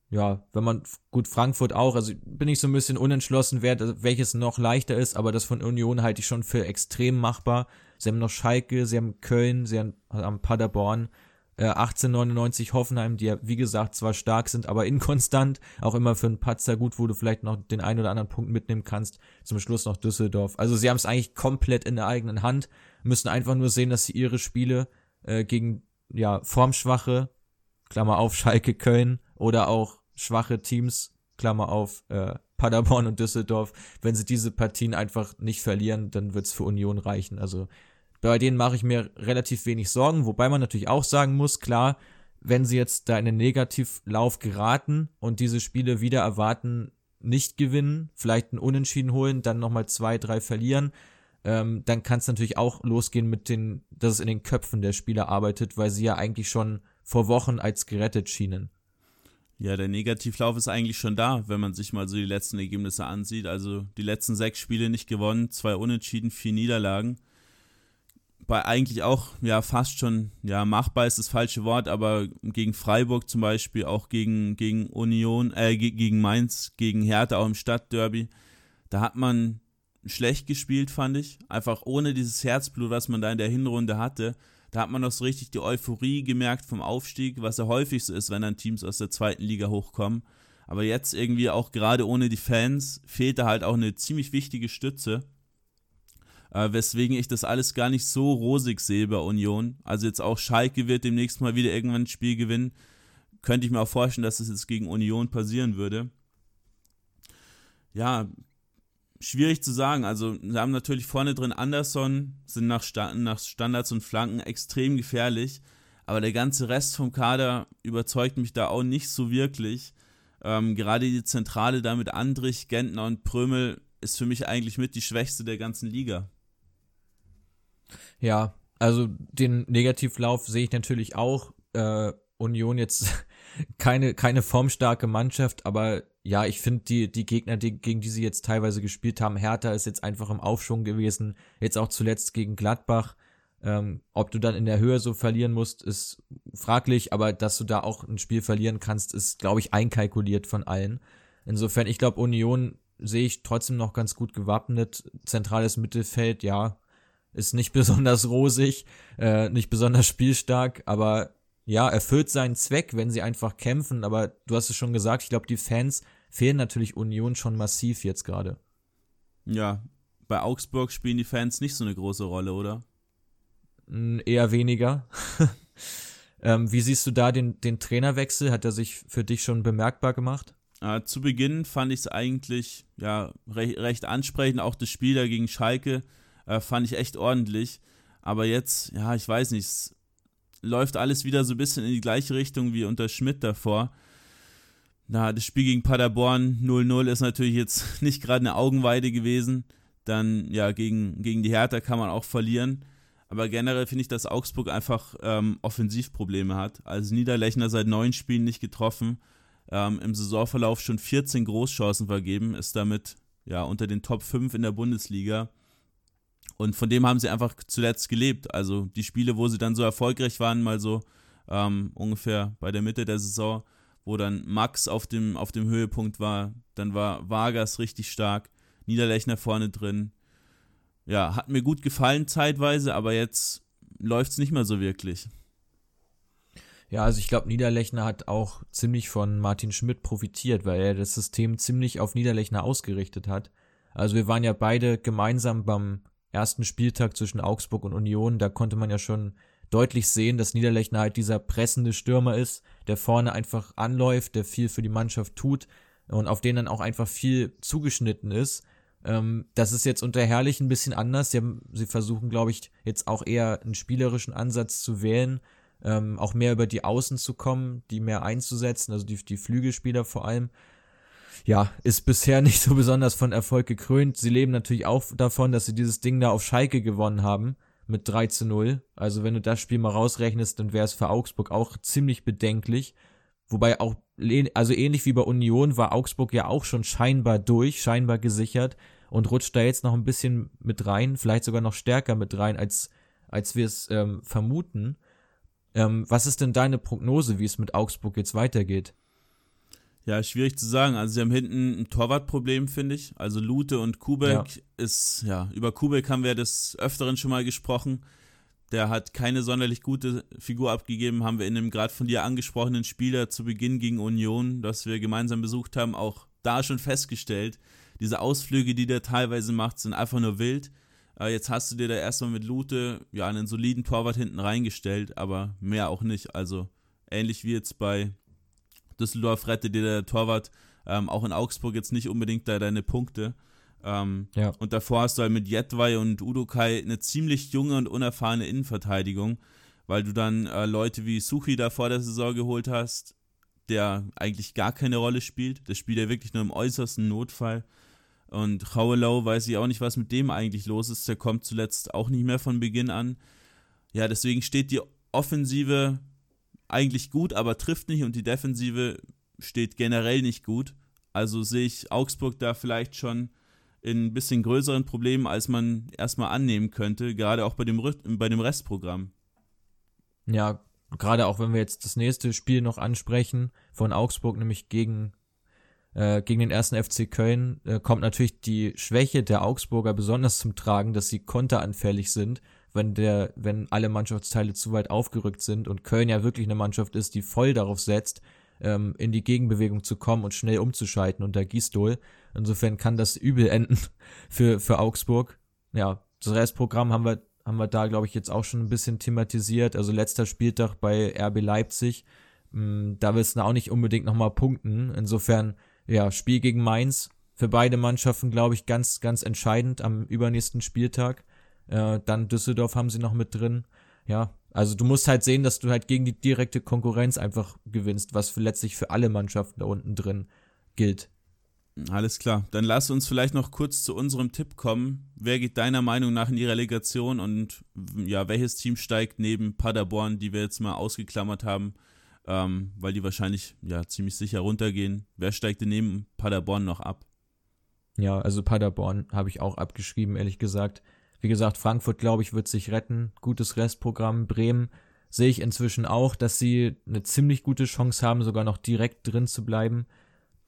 ja, wenn man gut Frankfurt auch, also bin ich so ein bisschen unentschlossen, wer, welches noch leichter ist, aber das von Union halte ich schon für extrem machbar. Sie haben noch Schalke, sie haben Köln, sie haben, haben Paderborn, äh, 1899 Hoffenheim, die ja wie gesagt zwar stark sind, aber inkonstant, auch immer für einen Patzer gut, wo du vielleicht noch den einen oder anderen Punkt mitnehmen kannst. Zum Schluss noch Düsseldorf. Also sie haben es eigentlich komplett in der eigenen Hand, müssen einfach nur sehen, dass sie ihre Spiele äh, gegen ja formschwache Klammer auf Schalke Köln oder auch schwache Teams, Klammer auf, äh, Paderborn und Düsseldorf, wenn sie diese Partien einfach nicht verlieren, dann wird's für Union reichen. Also bei denen mache ich mir relativ wenig Sorgen, wobei man natürlich auch sagen muss, klar, wenn sie jetzt da in den Negativlauf geraten und diese Spiele wieder erwarten, nicht gewinnen, vielleicht ein Unentschieden holen, dann nochmal zwei, drei verlieren, ähm, dann kann es natürlich auch losgehen mit den, dass es in den Köpfen der Spieler arbeitet, weil sie ja eigentlich schon vor Wochen als gerettet schienen. Ja, der Negativlauf ist eigentlich schon da, wenn man sich mal so die letzten Ergebnisse ansieht. Also die letzten sechs Spiele nicht gewonnen, zwei Unentschieden, vier Niederlagen. Bei eigentlich auch, ja, fast schon, ja, machbar ist das falsche Wort, aber gegen Freiburg zum Beispiel, auch gegen, gegen Union, äh, gegen Mainz, gegen Hertha auch im Stadtderby, da hat man schlecht gespielt, fand ich. Einfach ohne dieses Herzblut, was man da in der Hinrunde hatte. Da hat man noch so richtig die Euphorie gemerkt vom Aufstieg, was ja häufig so ist, wenn dann Teams aus der zweiten Liga hochkommen. Aber jetzt irgendwie auch gerade ohne die Fans fehlt da halt auch eine ziemlich wichtige Stütze. Äh, weswegen ich das alles gar nicht so rosig sehe bei Union. Also jetzt auch Schalke wird demnächst mal wieder irgendwann ein Spiel gewinnen. Könnte ich mir auch vorstellen, dass es das jetzt gegen Union passieren würde. Ja, schwierig zu sagen. Also, sie haben natürlich vorne drin Anderson, sind nach, Stand, nach Standards und Flanken extrem gefährlich. Aber der ganze Rest vom Kader überzeugt mich da auch nicht so wirklich. Ähm, gerade die Zentrale da mit Andrich, Gentner und Prömel ist für mich eigentlich mit die schwächste der ganzen Liga. Ja, also den Negativlauf sehe ich natürlich auch. Äh, Union jetzt keine, keine formstarke Mannschaft, aber ja, ich finde die, die Gegner, die, gegen die sie jetzt teilweise gespielt haben, Hertha ist jetzt einfach im Aufschwung gewesen, jetzt auch zuletzt gegen Gladbach. Ähm, ob du dann in der Höhe so verlieren musst, ist fraglich, aber dass du da auch ein Spiel verlieren kannst, ist, glaube ich, einkalkuliert von allen. Insofern, ich glaube, Union sehe ich trotzdem noch ganz gut gewappnet. Zentrales Mittelfeld, ja, ist nicht besonders rosig, äh, nicht besonders spielstark, aber ja, erfüllt seinen Zweck, wenn sie einfach kämpfen. Aber du hast es schon gesagt, ich glaube, die Fans fehlen natürlich Union schon massiv jetzt gerade. Ja, bei Augsburg spielen die Fans nicht so eine große Rolle, oder? Eher weniger. ähm, wie siehst du da den, den Trainerwechsel? Hat er sich für dich schon bemerkbar gemacht? Äh, zu Beginn fand ich es eigentlich ja, recht, recht ansprechend. Auch das Spiel da gegen Schalke äh, fand ich echt ordentlich. Aber jetzt, ja, ich weiß nicht, läuft alles wieder so ein bisschen in die gleiche Richtung wie unter Schmidt davor. Na, das Spiel gegen Paderborn 0-0 ist natürlich jetzt nicht gerade eine Augenweide gewesen. Dann, ja, gegen, gegen die Hertha kann man auch verlieren. Aber generell finde ich, dass Augsburg einfach ähm, Offensivprobleme hat. Also Niederlechner seit neun Spielen nicht getroffen. Ähm, Im Saisonverlauf schon 14 Großchancen vergeben, ist damit ja unter den Top 5 in der Bundesliga. Und von dem haben sie einfach zuletzt gelebt. Also die Spiele, wo sie dann so erfolgreich waren, mal so ähm, ungefähr bei der Mitte der Saison, wo dann Max auf dem, auf dem Höhepunkt war, dann war Vargas richtig stark, Niederlechner vorne drin, ja, hat mir gut gefallen zeitweise, aber jetzt läuft es nicht mehr so wirklich. Ja, also ich glaube, Niederlechner hat auch ziemlich von Martin Schmidt profitiert, weil er das System ziemlich auf Niederlechner ausgerichtet hat. Also wir waren ja beide gemeinsam beim ersten Spieltag zwischen Augsburg und Union. Da konnte man ja schon deutlich sehen, dass Niederlechner halt dieser pressende Stürmer ist, der vorne einfach anläuft, der viel für die Mannschaft tut und auf den dann auch einfach viel zugeschnitten ist. Ähm, das ist jetzt unter Herrlich ein bisschen anders. Sie, haben, sie versuchen, glaube ich, jetzt auch eher einen spielerischen Ansatz zu wählen, ähm, auch mehr über die Außen zu kommen, die mehr einzusetzen, also die, die Flügelspieler vor allem. Ja, ist bisher nicht so besonders von Erfolg gekrönt. Sie leben natürlich auch davon, dass sie dieses Ding da auf Schalke gewonnen haben mit 3 zu 0. Also wenn du das Spiel mal rausrechnest, dann wäre es für Augsburg auch ziemlich bedenklich. Wobei auch, also ähnlich wie bei Union war Augsburg ja auch schon scheinbar durch, scheinbar gesichert und rutscht da jetzt noch ein bisschen mit rein, vielleicht sogar noch stärker mit rein, als, als wir es ähm, vermuten. Ähm, was ist denn deine Prognose, wie es mit Augsburg jetzt weitergeht? Ja, schwierig zu sagen. Also sie haben hinten ein Torwartproblem, finde ich. Also Lute und Kubek ja. ist, ja, über Kubek haben wir des Öfteren schon mal gesprochen. Der hat keine sonderlich gute Figur abgegeben, haben wir in dem gerade von dir angesprochenen Spieler zu Beginn gegen Union, das wir gemeinsam besucht haben, auch da schon festgestellt. Diese Ausflüge, die der teilweise macht, sind einfach nur wild. Äh, jetzt hast du dir da erstmal mit Lute ja einen soliden Torwart hinten reingestellt, aber mehr auch nicht. Also ähnlich wie jetzt bei Düsseldorf rettet dir der Torwart ähm, auch in Augsburg jetzt nicht unbedingt da deine Punkte. Ähm, ja. Und davor hast du halt mit Jedwai und Udokai eine ziemlich junge und unerfahrene Innenverteidigung, weil du dann äh, Leute wie Suchi da vor der Saison geholt hast, der eigentlich gar keine Rolle spielt. Der spielt ja wirklich nur im äußersten Notfall. Und Hauelau weiß ich auch nicht, was mit dem eigentlich los ist. Der kommt zuletzt auch nicht mehr von Beginn an. Ja, deswegen steht die Offensive eigentlich gut, aber trifft nicht und die Defensive steht generell nicht gut. Also sehe ich Augsburg da vielleicht schon in ein bisschen größeren Problemen, als man erstmal annehmen könnte, gerade auch bei dem, bei dem Restprogramm. Ja, gerade auch wenn wir jetzt das nächste Spiel noch ansprechen von Augsburg, nämlich gegen äh, gegen den ersten FC Köln äh, kommt natürlich die Schwäche der Augsburger besonders zum Tragen, dass sie konteranfällig sind, wenn der, wenn alle Mannschaftsteile zu weit aufgerückt sind und Köln ja wirklich eine Mannschaft ist, die voll darauf setzt, ähm, in die Gegenbewegung zu kommen und schnell umzuschalten unter Gisdol. Insofern kann das übel enden für, für Augsburg. Ja, das Restprogramm haben wir, haben wir da, glaube ich, jetzt auch schon ein bisschen thematisiert. Also letzter Spieltag bei RB Leipzig. Hm, da willst du auch nicht unbedingt nochmal punkten. Insofern ja, Spiel gegen Mainz für beide Mannschaften, glaube ich, ganz, ganz entscheidend am übernächsten Spieltag. Äh, dann Düsseldorf haben sie noch mit drin. Ja, also du musst halt sehen, dass du halt gegen die direkte Konkurrenz einfach gewinnst, was für letztlich für alle Mannschaften da unten drin gilt. Alles klar. Dann lass uns vielleicht noch kurz zu unserem Tipp kommen. Wer geht deiner Meinung nach in die Relegation und ja, welches Team steigt neben Paderborn, die wir jetzt mal ausgeklammert haben, ähm, weil die wahrscheinlich ja ziemlich sicher runtergehen. Wer steigt denn neben Paderborn noch ab? Ja, also Paderborn habe ich auch abgeschrieben, ehrlich gesagt. Wie gesagt, Frankfurt, glaube ich, wird sich retten. Gutes Restprogramm. Bremen sehe ich inzwischen auch, dass sie eine ziemlich gute Chance haben, sogar noch direkt drin zu bleiben.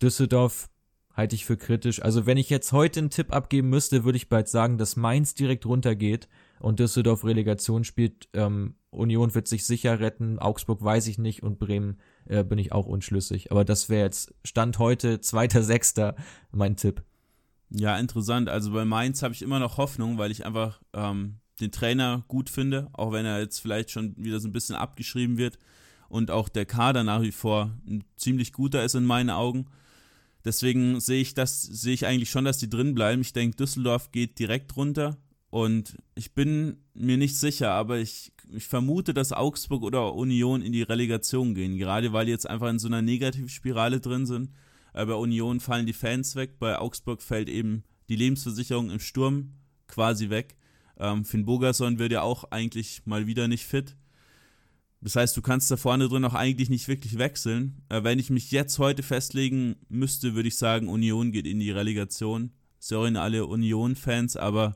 Düsseldorf halte ich für kritisch. Also wenn ich jetzt heute einen Tipp abgeben müsste, würde ich bald sagen, dass Mainz direkt runtergeht und Düsseldorf Relegation spielt. Ähm, Union wird sich sicher retten, Augsburg weiß ich nicht und Bremen äh, bin ich auch unschlüssig. Aber das wäre jetzt Stand heute, zweiter Sechster, mein Tipp. Ja, interessant. Also bei Mainz habe ich immer noch Hoffnung, weil ich einfach ähm, den Trainer gut finde, auch wenn er jetzt vielleicht schon wieder so ein bisschen abgeschrieben wird und auch der Kader nach wie vor ein ziemlich guter ist in meinen Augen. Deswegen sehe ich das, sehe ich eigentlich schon, dass die drin bleiben. Ich denke, Düsseldorf geht direkt runter und ich bin mir nicht sicher, aber ich ich vermute, dass Augsburg oder Union in die Relegation gehen, gerade weil die jetzt einfach in so einer Negativspirale drin sind. Äh, bei Union fallen die Fans weg, bei Augsburg fällt eben die Lebensversicherung im Sturm quasi weg. Ähm, Finn Bogerson wird ja auch eigentlich mal wieder nicht fit. Das heißt, du kannst da vorne drin auch eigentlich nicht wirklich wechseln. Äh, wenn ich mich jetzt heute festlegen müsste, würde ich sagen, Union geht in die Relegation. Sorry an alle Union-Fans, aber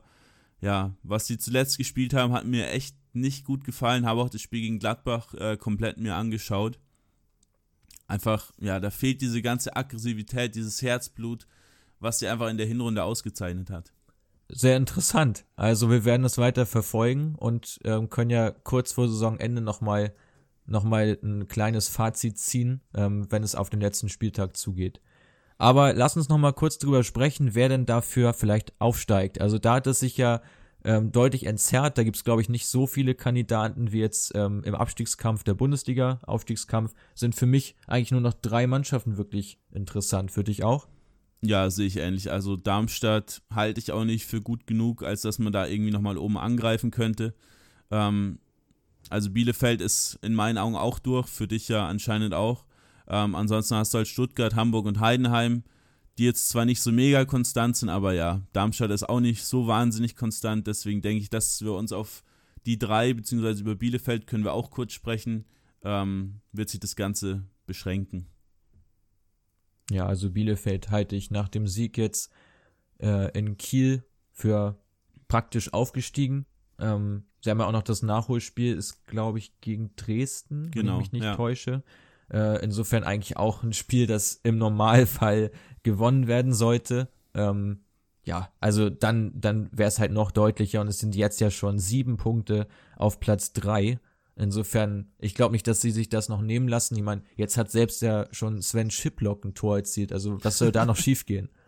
ja, was sie zuletzt gespielt haben, hat mir echt nicht gut gefallen. Habe auch das Spiel gegen Gladbach äh, komplett mir angeschaut. Einfach, ja, da fehlt diese ganze Aggressivität, dieses Herzblut, was sie einfach in der Hinrunde ausgezeichnet hat. Sehr interessant. Also wir werden das weiter verfolgen und ähm, können ja kurz vor Saisonende nochmal noch mal ein kleines Fazit ziehen, ähm, wenn es auf den letzten Spieltag zugeht. Aber lass uns nochmal kurz drüber sprechen, wer denn dafür vielleicht aufsteigt. Also da hat es sich ja ähm, deutlich entzerrt. Da gibt es, glaube ich, nicht so viele Kandidaten wie jetzt ähm, im Abstiegskampf der Bundesliga. Aufstiegskampf sind für mich eigentlich nur noch drei Mannschaften wirklich interessant. Für dich auch? Ja, sehe ich ähnlich. Also Darmstadt halte ich auch nicht für gut genug, als dass man da irgendwie nochmal oben angreifen könnte. Ähm, also Bielefeld ist in meinen Augen auch durch, für dich ja anscheinend auch. Ähm, ansonsten hast du halt Stuttgart, Hamburg und Heidenheim, die jetzt zwar nicht so mega konstant sind, aber ja, Darmstadt ist auch nicht so wahnsinnig konstant. Deswegen denke ich, dass wir uns auf die drei, beziehungsweise über Bielefeld können wir auch kurz sprechen, ähm, wird sich das Ganze beschränken. Ja, also Bielefeld halte ich nach dem Sieg jetzt äh, in Kiel für praktisch aufgestiegen. Ähm, sie haben ja auch noch das Nachholspiel, ist glaube ich gegen Dresden, genau, wenn ich genau, mich nicht ja. täusche. Äh, insofern eigentlich auch ein Spiel, das im Normalfall gewonnen werden sollte. Ähm, ja, also dann, dann wäre es halt noch deutlicher und es sind jetzt ja schon sieben Punkte auf Platz drei. Insofern, ich glaube nicht, dass sie sich das noch nehmen lassen. Ich meine, jetzt hat selbst ja schon Sven Schiplock ein Tor erzielt. Also, was soll da noch schiefgehen?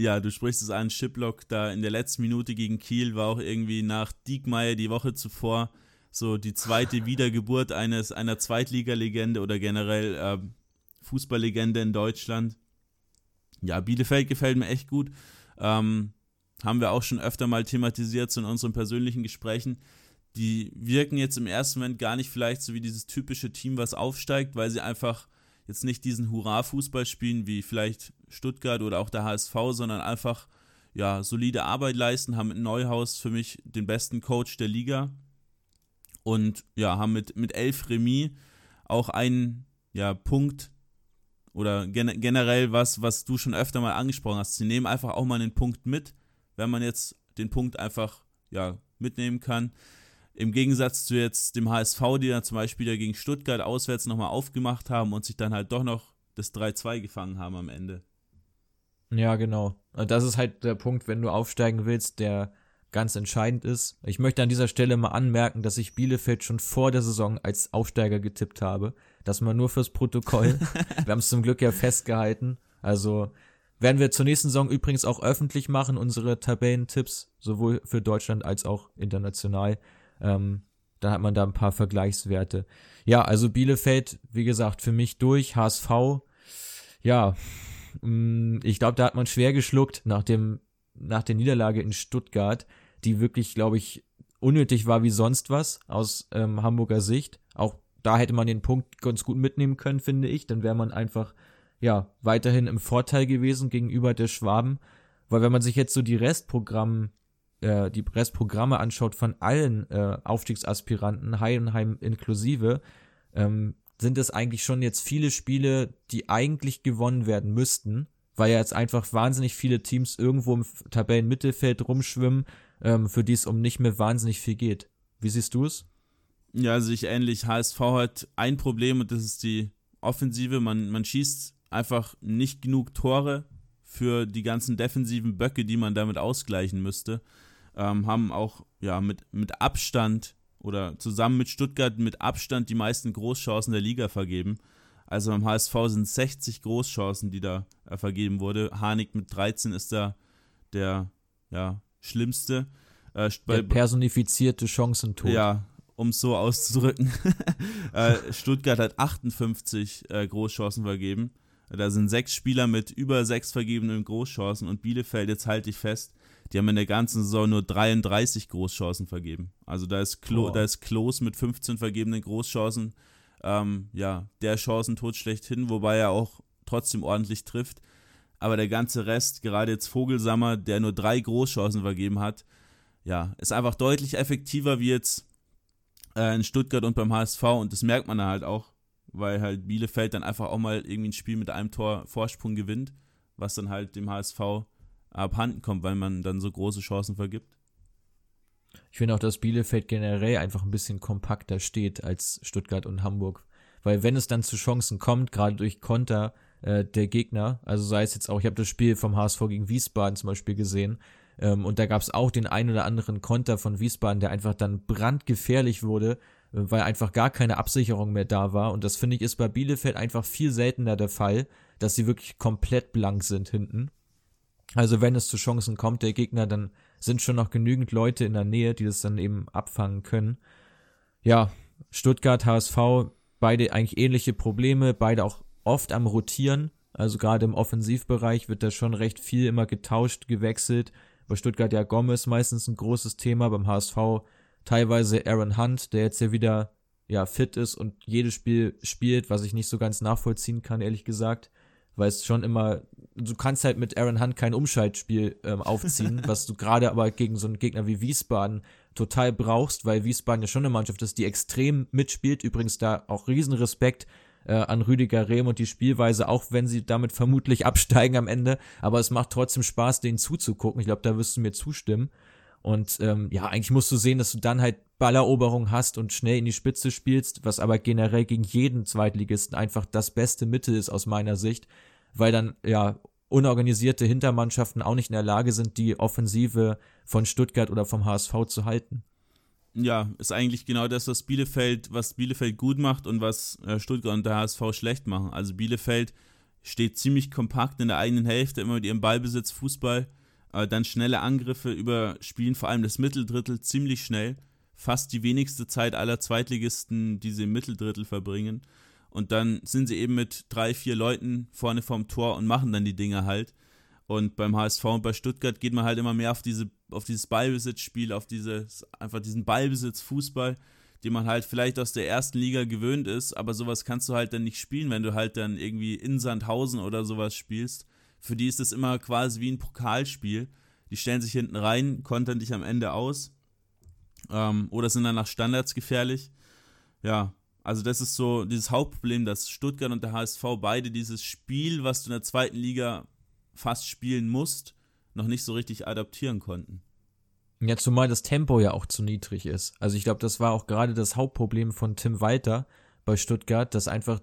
Ja, du sprichst es an, Schiplock da in der letzten Minute gegen Kiel war auch irgendwie nach Diekmeyer die Woche zuvor so die zweite Wiedergeburt eines einer Zweitligalegende oder generell äh, Fußballlegende in Deutschland. Ja, Bielefeld gefällt mir echt gut. Ähm, haben wir auch schon öfter mal thematisiert so in unseren persönlichen Gesprächen die wirken jetzt im ersten Moment gar nicht vielleicht so wie dieses typische Team, was aufsteigt, weil sie einfach jetzt nicht diesen Hurra-Fußball spielen wie vielleicht Stuttgart oder auch der HSV, sondern einfach ja, solide Arbeit leisten, haben mit Neuhaus für mich den besten Coach der Liga und ja, haben mit, mit elf Remis auch einen ja, Punkt oder gen generell was, was du schon öfter mal angesprochen hast. Sie nehmen einfach auch mal einen Punkt mit, wenn man jetzt den Punkt einfach ja, mitnehmen kann. Im Gegensatz zu jetzt dem HSV, die dann zum Beispiel ja gegen Stuttgart auswärts nochmal aufgemacht haben und sich dann halt doch noch das 3-2 gefangen haben am Ende. Ja, genau. Das ist halt der Punkt, wenn du aufsteigen willst, der ganz entscheidend ist. Ich möchte an dieser Stelle mal anmerken, dass ich Bielefeld schon vor der Saison als Aufsteiger getippt habe. Das mal nur fürs Protokoll. wir haben es zum Glück ja festgehalten. Also werden wir zur nächsten Saison übrigens auch öffentlich machen, unsere Tabellentipps, sowohl für Deutschland als auch international. Ähm, dann hat man da ein paar Vergleichswerte. Ja, also Bielefeld, wie gesagt, für mich durch. HSV, ja, mm, ich glaube, da hat man schwer geschluckt nach dem, nach der Niederlage in Stuttgart, die wirklich, glaube ich, unnötig war wie sonst was aus ähm, Hamburger Sicht. Auch da hätte man den Punkt ganz gut mitnehmen können, finde ich. Dann wäre man einfach, ja, weiterhin im Vorteil gewesen gegenüber der Schwaben. Weil wenn man sich jetzt so die Restprogramm äh, die Restprogramme anschaut von allen äh, Aufstiegsaspiranten, Heidenheim inklusive, ähm, sind es eigentlich schon jetzt viele Spiele, die eigentlich gewonnen werden müssten, weil ja jetzt einfach wahnsinnig viele Teams irgendwo im Tabellenmittelfeld rumschwimmen, ähm, für die es um nicht mehr wahnsinnig viel geht. Wie siehst du es? Ja, sehe ich ähnlich. HSV hat ein Problem und das ist die Offensive. Man, man schießt einfach nicht genug Tore für die ganzen defensiven Böcke, die man damit ausgleichen müsste ähm, haben auch ja mit, mit Abstand oder zusammen mit Stuttgart mit Abstand die meisten Großchancen der Liga vergeben. Also beim HSV sind 60 Großchancen, die da äh, vergeben wurde. Harnik mit 13 ist da der ja, schlimmste. Äh, der personifizierte Chancentod. Ja, um es so auszudrücken. äh, Stuttgart hat 58 äh, Großchancen vergeben. Da sind sechs Spieler mit über sechs vergebenen Großchancen und Bielefeld, jetzt halte ich fest, Die haben in der ganzen Saison nur 33 Großchancen vergeben. Also da ist, Klo, da ist Klos mit 15 vergebenen Großchancen, ähm, ja, der Chancentod schlechthin, wobei er auch trotzdem ordentlich trifft. Aber der ganze Rest, gerade jetzt Vogelsammer, der nur drei Großchancen vergeben hat, ja, ist einfach deutlich effektiver wie jetzt äh, in Stuttgart und beim HSV und das merkt man halt auch, weil halt Bielefeld dann einfach auch mal irgendwie ein Spiel mit einem Tor Vorsprung gewinnt, was dann halt dem HSV abhanden kommt, weil man dann so große Chancen vergibt. Ich finde auch, dass Bielefeld generell einfach ein bisschen kompakter steht als Stuttgart und Hamburg. Weil wenn es dann zu Chancen kommt, gerade durch Konter äh, der Gegner, also sei es jetzt auch, ich habe das Spiel vom HSV gegen Wiesbaden zum Beispiel gesehen, ähm, und da gab es auch den ein oder anderen Konter von Wiesbaden, der einfach dann brandgefährlich wurde, äh, weil einfach gar keine Absicherung mehr da war. Und das finde ich ist bei Bielefeld einfach viel seltener der Fall, dass sie wirklich komplett blank sind hinten. Also wenn es zu Chancen kommt, der Gegner, dann sind schon noch genügend Leute in der Nähe, die das dann eben abfangen können. Ja, Stuttgart, HSV, beide eigentlich ähnliche Probleme, beide auch oft am Rotieren. Also gerade im Offensivbereich wird da schon recht viel immer getauscht, gewechselt. Bei Stuttgart ja Gomez meistens ein großes Thema, beim HSV teilweise Aaron Hunt, der jetzt ja wieder ja fit ist und jedes Spiel spielt, was ich nicht so ganz nachvollziehen kann, ehrlich gesagt weil es schon immer, du kannst halt mit Aaron Hunt kein Umschaltspiel ähm, aufziehen, was du gerade aber gegen so einen Gegner wie Wiesbaden total brauchst, weil Wiesbaden ja schon eine Mannschaft ist, die extrem mitspielt. Übrigens da auch Riesenrespekt äh, an Rüdiger Rehm und die Spielweise, auch wenn sie damit vermutlich absteigen am Ende. Aber es macht trotzdem Spaß, denen zuzugucken. Ich glaube, da wirst du mir zustimmen. Und ähm, ja, eigentlich musst du sehen, dass du dann halt Balleroberung hast und schnell in die Spitze spielst, was aber generell gegen jeden Zweitligisten einfach das beste Mittel ist aus meiner Sicht, weil dann ja unorganisierte Hintermannschaften auch nicht in der Lage sind, die Offensive von Stuttgart oder vom HSV zu halten. Ja, ist eigentlich genau das, was Bielefeld, was Bielefeld gut macht und was äh, Stuttgart und der HSV schlecht machen. Also Bielefeld steht ziemlich kompakt in der eigenen Hälfte, immer mit ihrem Ballbesitz, Fußball, dann schnelle Angriffe überspielen, vor allem das Mitteldrittel ziemlich schnell. Fast die wenigste Zeit aller Zweitligisten, die sie im Mitteldrittel verbringen. Und dann sind sie eben mit drei, vier Leuten vorne vorm Tor und machen dann die Dinge halt. Und beim HSV und bei Stuttgart geht man halt immer mehr auf diese, auf dieses Ballbesitzspiel, auf dieses, einfach diesen Ballbesitz-Fußball, den man halt vielleicht aus der ersten Liga gewöhnt ist, aber sowas kannst du halt dann nicht spielen, wenn du halt dann irgendwie in Sandhausen oder sowas spielst. Für die ist das immer quasi wie ein Pokalspiel. Die stellen sich hinten rein, kontern dich am Ende aus. Ähm, oder sind dann nach Standards gefährlich. Ja, also das ist so dieses Hauptproblem, dass Stuttgart und der HSV beide dieses Spiel, was du in der zweiten Liga fast spielen musst, noch nicht so richtig adaptieren konnten. Ja, zumal das Tempo ja auch zu niedrig ist. Also ich glaube, das war auch gerade das Hauptproblem von Tim Walter bei Stuttgart, dass einfach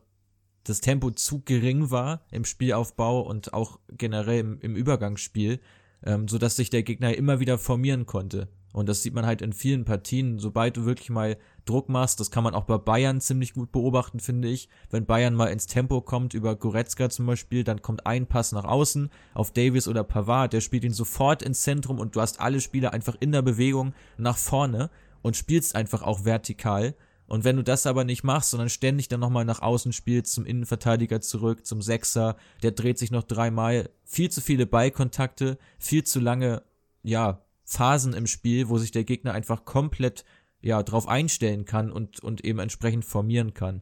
das Tempo zu gering war im Spielaufbau und auch generell im, im Übergangsspiel, ähm, sodass sich der Gegner immer wieder formieren konnte. Und das sieht man halt in vielen Partien, sobald du wirklich mal Druck machst, das kann man auch bei Bayern ziemlich gut beobachten, finde ich. Wenn Bayern mal ins Tempo kommt, über Goretzka zum Beispiel, dann kommt ein Pass nach außen auf Davis oder Pavard, der spielt ihn sofort ins Zentrum und du hast alle Spieler einfach in der Bewegung nach vorne und spielst einfach auch vertikal. Und wenn du das aber nicht machst, sondern ständig dann nochmal nach außen spielst, zum Innenverteidiger zurück, zum Sechser, der dreht sich noch dreimal, viel zu viele Ballkontakte, viel zu lange, ja, Phasen im Spiel, wo sich der Gegner einfach komplett ja drauf einstellen kann und und eben entsprechend formieren kann.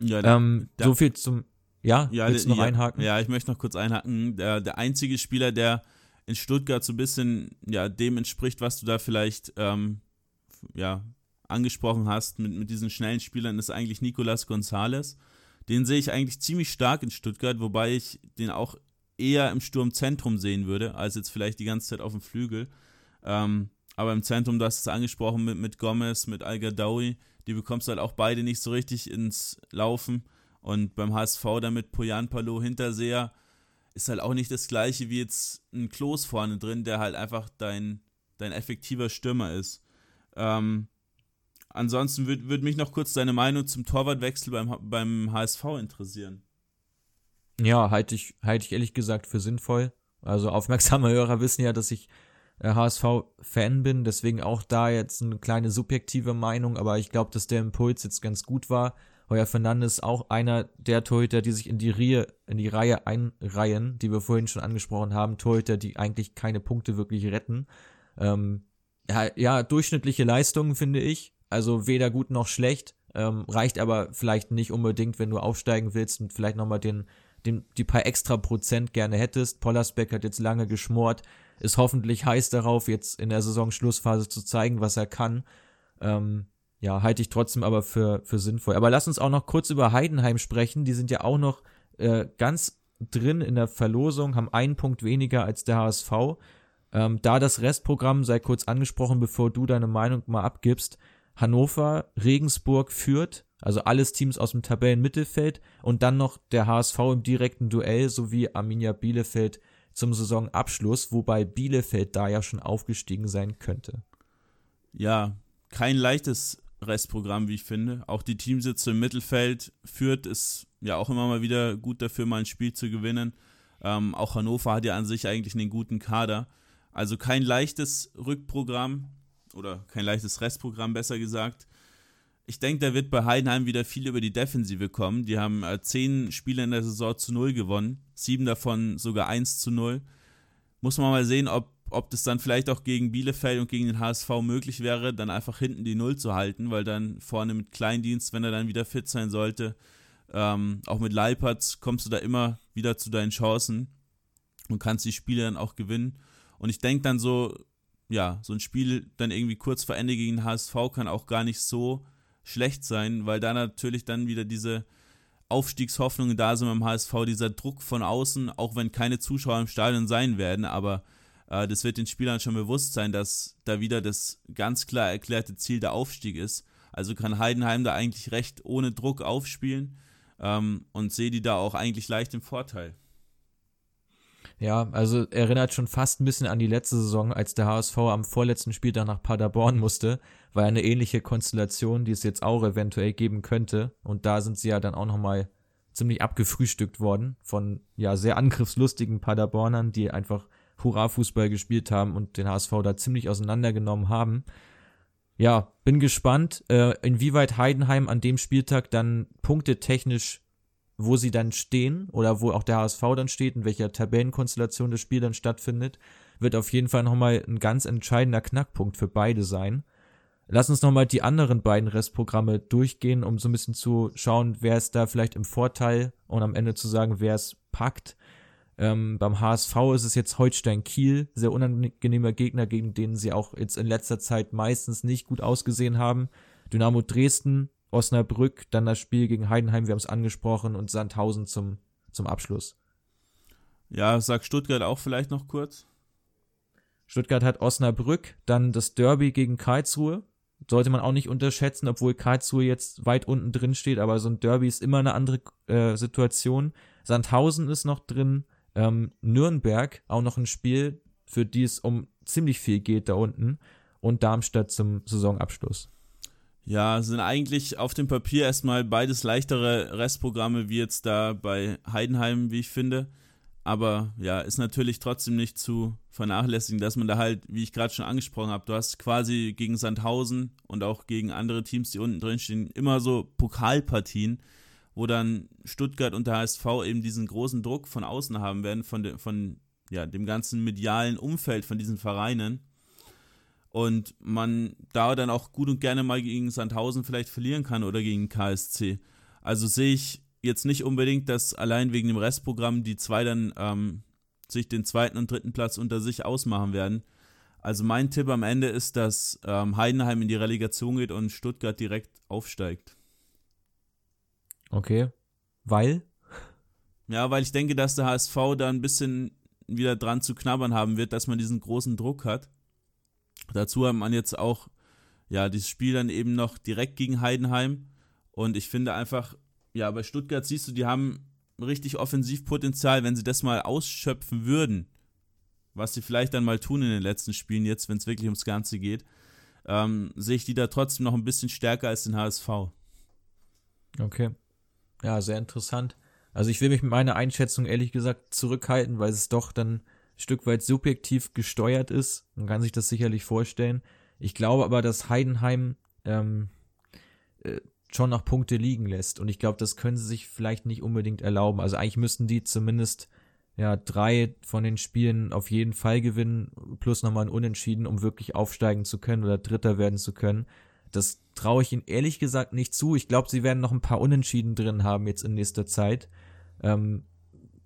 Ja, da, ähm, da, so viel zum ja, ja willst du noch ja, einhaken? Ja, ich möchte noch kurz einhaken. Der, der einzige Spieler, der in Stuttgart so ein bisschen ja dem entspricht, was du da vielleicht ähm, ja angesprochen hast mit, mit diesen schnellen Spielern, ist eigentlich Nicolas Gonzalez. Den sehe ich eigentlich ziemlich stark in Stuttgart, wobei ich den auch eher im Sturmzentrum sehen würde, als jetzt vielleicht die ganze Zeit auf dem Flügel. Ähm, aber im Zentrum, du hast es angesprochen mit, mit Gomez, mit Al-Gadawi, die bekommst du halt auch beide nicht so richtig ins Laufen. Und beim HSV dann mit Poyan Palo Hinterseher ist halt auch nicht das gleiche wie jetzt ein Klos vorne drin, der halt einfach dein, dein effektiver Stürmer ist. Ähm, ansonsten würde würd mich noch kurz deine Meinung zum Torwartwechsel beim, beim HSV interessieren. Ja, halte ich, halte ich ehrlich gesagt für sinnvoll. Also aufmerksame Hörer wissen ja, dass ich HSV-Fan äh, bin, deswegen auch da jetzt eine kleine subjektive Meinung, aber ich glaube, dass der Impuls jetzt ganz gut war. Heuer Fernandes auch einer der Torhüter, die sich in die Reihe, in die Reihe einreihen, die wir vorhin schon angesprochen haben. Torhüter, die eigentlich keine Punkte wirklich retten. Ähm, ja, ja, durchschnittliche Leistungen finde ich. Also weder gut noch schlecht. Ähm, reicht aber vielleicht nicht unbedingt, wenn du aufsteigen willst und vielleicht nochmal den, den, die paar extra Prozent gerne hättest. Pollersbeck hat jetzt lange geschmort, ist hoffentlich heiß darauf, jetzt in der Saisonschlussphase zu zeigen, was er kann. Ähm, ja, halte ich trotzdem aber für, für sinnvoll. Aber lass uns auch noch kurz über Heidenheim sprechen. Die sind ja auch noch äh, ganz drin in der Verlosung, haben einen Punkt weniger als der HSV. Ähm, da das Restprogramm sei kurz angesprochen, bevor du deine Meinung mal abgibst. Hannover, Regensburg führt, also alles Teams aus dem Tabellenmittelfeld und dann noch der HSV im direkten Duell sowie Arminia Bielefeld zum Saisonabschluss, wobei Bielefeld da ja schon aufgestiegen sein könnte. Ja, kein leichtes Restprogramm, wie ich finde. Auch die Teamsitze im Mittelfeld führt ist ja auch immer mal wieder gut dafür, mal ein Spiel zu gewinnen. Ähm, auch Hannover hat ja an sich eigentlich einen guten Kader. Also kein leichtes Rückprogramm oder kein leichtes Restprogramm, besser gesagt. Ich denke, da wird bei Heidenheim wieder viel über die Defensive kommen. Die haben äh, zehn Spiele in der Saison zu null gewonnen, sieben davon sogar 1 zu null. Muss man mal sehen, ob, ob das dann vielleicht auch gegen Bielefeld und gegen den HSV möglich wäre, dann einfach hinten die Null zu halten, weil dann vorne mit Kleindienst, wenn er dann wieder fit sein sollte, ähm, auch mit Leipertz kommst du da immer wieder zu deinen Chancen und kannst die Spiele dann auch gewinnen. Und ich denke dann so, ja, so ein Spiel dann irgendwie kurz vor Ende gegen den HSV kann auch gar nicht so schlecht sein, weil da natürlich dann wieder diese Aufstiegshoffnungen da sind beim HSV, dieser Druck von außen, auch wenn keine Zuschauer im Stadion sein werden, aber äh, das wird den Spielern schon bewusst sein, dass da wieder das ganz klar erklärte Ziel der Aufstieg ist. Also kann Heidenheim da eigentlich recht ohne Druck aufspielen ähm, und sehe die da auch eigentlich leicht im Vorteil. Ja, also erinnert schon fast ein bisschen an die letzte Saison, als der HSV am vorletzten Spieltag nach Paderborn musste. War eine ähnliche Konstellation, die es jetzt auch eventuell geben könnte. Und da sind sie ja dann auch nochmal ziemlich abgefrühstückt worden von ja sehr angriffslustigen Paderbornern, die einfach Hurra-Fußball gespielt haben und den HSV da ziemlich auseinandergenommen haben. Ja, bin gespannt, äh, inwieweit Heidenheim an dem Spieltag dann punktetechnisch wo sie dann stehen oder wo auch der HSV dann steht, in welcher Tabellenkonstellation das Spiel dann stattfindet, wird auf jeden Fall nochmal ein ganz entscheidender Knackpunkt für beide sein. Lass uns nochmal die anderen beiden Restprogramme durchgehen, um so ein bisschen zu schauen, wer ist da vielleicht im Vorteil und am Ende zu sagen, wer es packt. Ähm, beim HSV ist es jetzt Holstein Kiel, sehr unangenehmer Gegner, gegen den sie auch jetzt in letzter Zeit meistens nicht gut ausgesehen haben. Dynamo Dresden Osnabrück, dann das Spiel gegen Heidenheim, wir haben es angesprochen, und Sandhausen zum, zum Abschluss. Ja, sag Stuttgart auch vielleicht noch kurz. Stuttgart hat Osnabrück, dann das Derby gegen Karlsruhe. Sollte man auch nicht unterschätzen, obwohl Karlsruhe jetzt weit unten drin steht, aber so ein Derby ist immer eine andere äh, Situation. Sandhausen ist noch drin, ähm, Nürnberg auch noch ein Spiel, für die es um ziemlich viel geht da unten und Darmstadt zum Saisonabschluss. Ja, sind eigentlich auf dem Papier erstmal beides leichtere Restprogramme wie jetzt da bei Heidenheim, wie ich finde. Aber ja, ist natürlich trotzdem nicht zu vernachlässigen, dass man da halt, wie ich gerade schon angesprochen habe, du hast quasi gegen Sandhausen und auch gegen andere Teams, die unten drin stehen, immer so Pokalpartien, wo dann Stuttgart und der HSV eben diesen großen Druck von außen haben werden, von, de, von ja, dem ganzen medialen Umfeld von diesen Vereinen und man da dann auch gut und gerne mal gegen Sandhausen vielleicht verlieren kann oder gegen KSC. Also sehe ich jetzt nicht unbedingt, dass allein wegen dem Restprogramm die zwei dann ähm, sich den zweiten und dritten Platz unter sich ausmachen werden. Also mein Tipp am Ende ist, dass ähm, Heidenheim in die Relegation geht und Stuttgart direkt aufsteigt. Okay. Weil? Ja, weil ich denke, dass der HSV da ein bisschen wieder dran zu knabbern haben wird, dass man diesen großen Druck hat. Dazu hat man jetzt auch ja dieses Spiel dann eben noch direkt gegen Heidenheim und ich finde einfach ja bei Stuttgart siehst du, die haben richtig Offensivpotenzial, wenn sie das mal ausschöpfen würden, was sie vielleicht dann mal tun in den letzten Spielen jetzt, wenn es wirklich ums Ganze geht, ähm, sehe ich die da trotzdem noch ein bisschen stärker als den HSV. Okay. Ja, sehr interessant. Also ich will mich mit meiner Einschätzung ehrlich gesagt zurückhalten, weil es doch dann Stück weit subjektiv gesteuert ist. Man kann sich das sicherlich vorstellen. Ich glaube aber, dass Heidenheim ähm, äh, schon noch Punkte liegen lässt. Und ich glaube, das können sie sich vielleicht nicht unbedingt erlauben. Also eigentlich müssten die zumindest ja drei von den Spielen auf jeden Fall gewinnen, plus nochmal ein Unentschieden, um wirklich aufsteigen zu können oder Dritter werden zu können. Das traue ich ihnen ehrlich gesagt nicht zu. Ich glaube, sie werden noch ein paar Unentschieden drin haben jetzt in nächster Zeit. Ähm,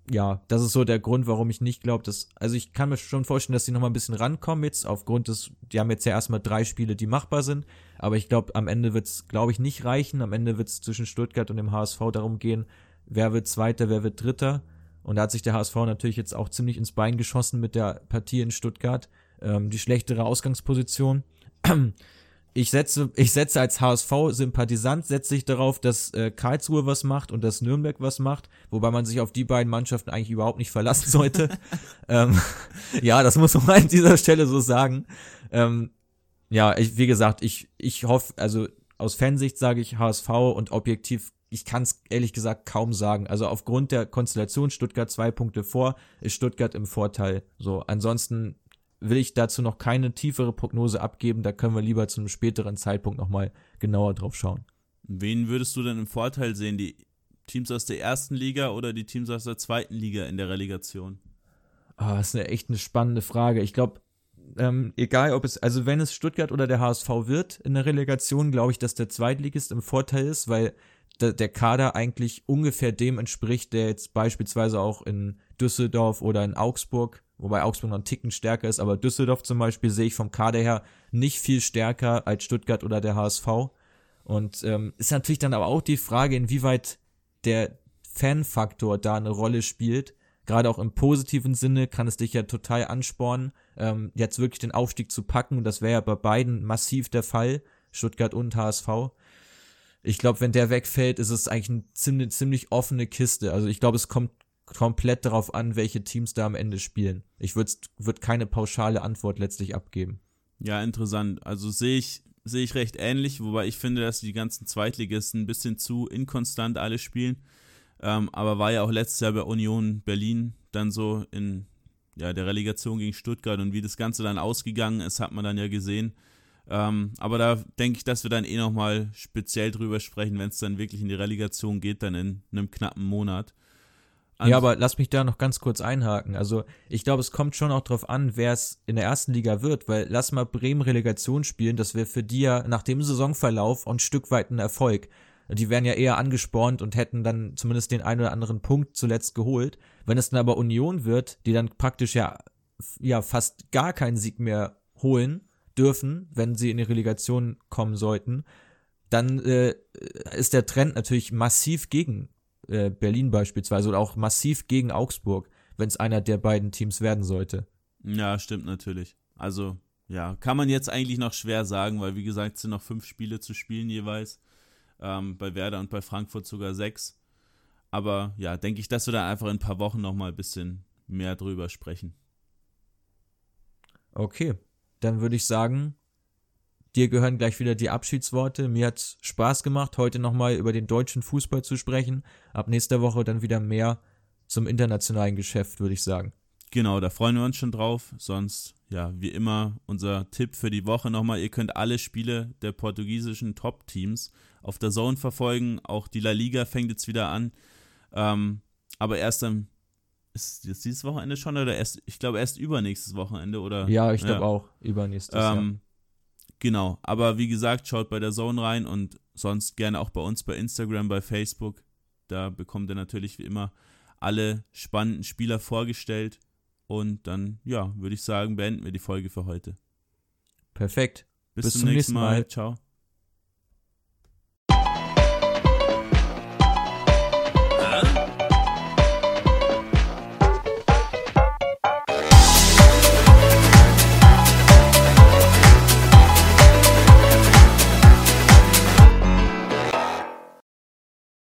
ja, das ist so der Grund, warum ich nicht glaube, dass, also ich kann mir schon vorstellen, dass sie noch mal ein bisschen rankommen jetzt, aufgrund des, die haben jetzt ja erstmal drei Spiele, die machbar sind, aber ich glaube, am Ende wird's, glaube ich, nicht reichen. Am Ende wird's zwischen Stuttgart und dem HSV darum gehen, wer wird Zweiter, wer wird Dritter. Und da hat sich der HSV natürlich jetzt auch ziemlich ins Bein geschossen mit der Partie in Stuttgart. Ähm, die schlechtere Ausgangsposition. Ich setze, ich setze als HSV-Sympathisant, setze ich darauf, dass äh, Karlsruhe was macht und dass Nürnberg was macht, wobei man sich auf die beiden Mannschaften eigentlich überhaupt nicht verlassen sollte. ähm, ja, das muss man an dieser Stelle so sagen. Ähm, ja, ich, wie gesagt, ich, ich hoffe, also aus Fansicht sage ich HSV und objektiv, ich kann es ehrlich gesagt kaum sagen. Also aufgrund der Konstellation Stuttgart zwei Punkte vor, ist Stuttgart im Vorteil. So, ansonsten will ich dazu noch keine tiefere Prognose abgeben. Da können wir lieber zu einem späteren Zeitpunkt nochmal genauer drauf schauen. Wen würdest du denn im Vorteil sehen? Die Teams aus der ersten Liga oder die Teams aus der zweiten Liga in der Relegation? Ah, oh, das ist eine echt eine spannende Frage. Ich glaube, ähm, egal ob es, also wenn es Stuttgart oder der HSV wird in der Relegation, glaube ich, dass der Zweitligist im Vorteil ist, weil der, der Kader eigentlich ungefähr dem entspricht, der jetzt beispielsweise auch in Düsseldorf oder in Augsburg wobei Augsburg noch einen Ticken stärker ist, aber Düsseldorf zum Beispiel sehe ich vom Kader her nicht viel stärker als Stuttgart oder der HSV. Und ähm, ist natürlich dann aber auch die Frage, inwieweit der Fanfaktor da eine Rolle spielt. Gerade auch im positiven Sinne kann es dich ja total anspornen, ähm, jetzt wirklich den Aufstieg zu packen. Das wäre ja bei beiden massiv der Fall, Stuttgart und HSV. Ich glaube, wenn der wegfällt, ist es eigentlich eine ziemlich, ziemlich offene Kiste. Also ich glaube, es kommt komplett darauf an, welche Teams da am Ende spielen. Ich würde würd keine pauschale Antwort letztlich abgeben. Ja, interessant. Also sehe ich, sehe ich recht ähnlich, wobei ich finde, dass die ganzen Zweitligisten ein bisschen zu inkonstant alle spielen. Ähm, aber war ja auch letztes Jahr bei Union Berlin dann so in ja, der Relegation gegen Stuttgart und wie das Ganze dann ausgegangen ist, hat man dann ja gesehen. Ähm, aber da denke ich, dass wir dann eh nochmal speziell drüber sprechen, wenn es dann wirklich in die Relegation geht, dann in einem knappen Monat. Ja, aber lass mich da noch ganz kurz einhaken. Also ich glaube, es kommt schon auch drauf an, wer es in der ersten Liga wird, weil lass mal Bremen Relegation spielen, das wäre für die ja nach dem Saisonverlauf ein Stück weit ein Erfolg. Die wären ja eher angespornt und hätten dann zumindest den einen oder anderen Punkt zuletzt geholt. Wenn es dann aber Union wird, die dann praktisch ja, ja fast gar keinen Sieg mehr holen dürfen, wenn sie in die Relegation kommen sollten, dann äh, ist der Trend natürlich massiv gegen äh, Berlin beispielsweise oder auch massiv gegen Augsburg, wenn es einer der beiden Teams werden sollte. Ja, stimmt natürlich. Also, ja, kann man jetzt eigentlich noch schwer sagen, weil wie gesagt, es sind noch fünf Spiele zu spielen jeweils. Ähm, bei Werder und bei Frankfurt sogar sechs. Aber ja, denke ich, dass wir da einfach in ein paar Wochen nochmal ein bisschen mehr drüber sprechen. Okay, dann würde ich sagen, Dir gehören gleich wieder die Abschiedsworte. Mir hat Spaß gemacht, heute nochmal über den deutschen Fußball zu sprechen. Ab nächster Woche dann wieder mehr zum internationalen Geschäft, würde ich sagen. Genau, da freuen wir uns schon drauf. Sonst, ja, wie immer, unser Tipp für die Woche nochmal. Ihr könnt alle Spiele der portugiesischen Top-Teams auf der Zone verfolgen. Auch die La Liga fängt jetzt wieder an. Ähm, aber erst am, ist jetzt dieses Wochenende schon oder erst, ich glaube erst übernächstes Wochenende oder? Ja, ich glaube ja. auch übernächstes. Ähm, Genau, aber wie gesagt, schaut bei der Zone rein und sonst gerne auch bei uns bei Instagram, bei Facebook. Da bekommt ihr natürlich wie immer alle spannenden Spieler vorgestellt. Und dann, ja, würde ich sagen, beenden wir die Folge für heute. Perfekt. Bis, Bis zum, zum, nächsten Mal. Mal. Ciao.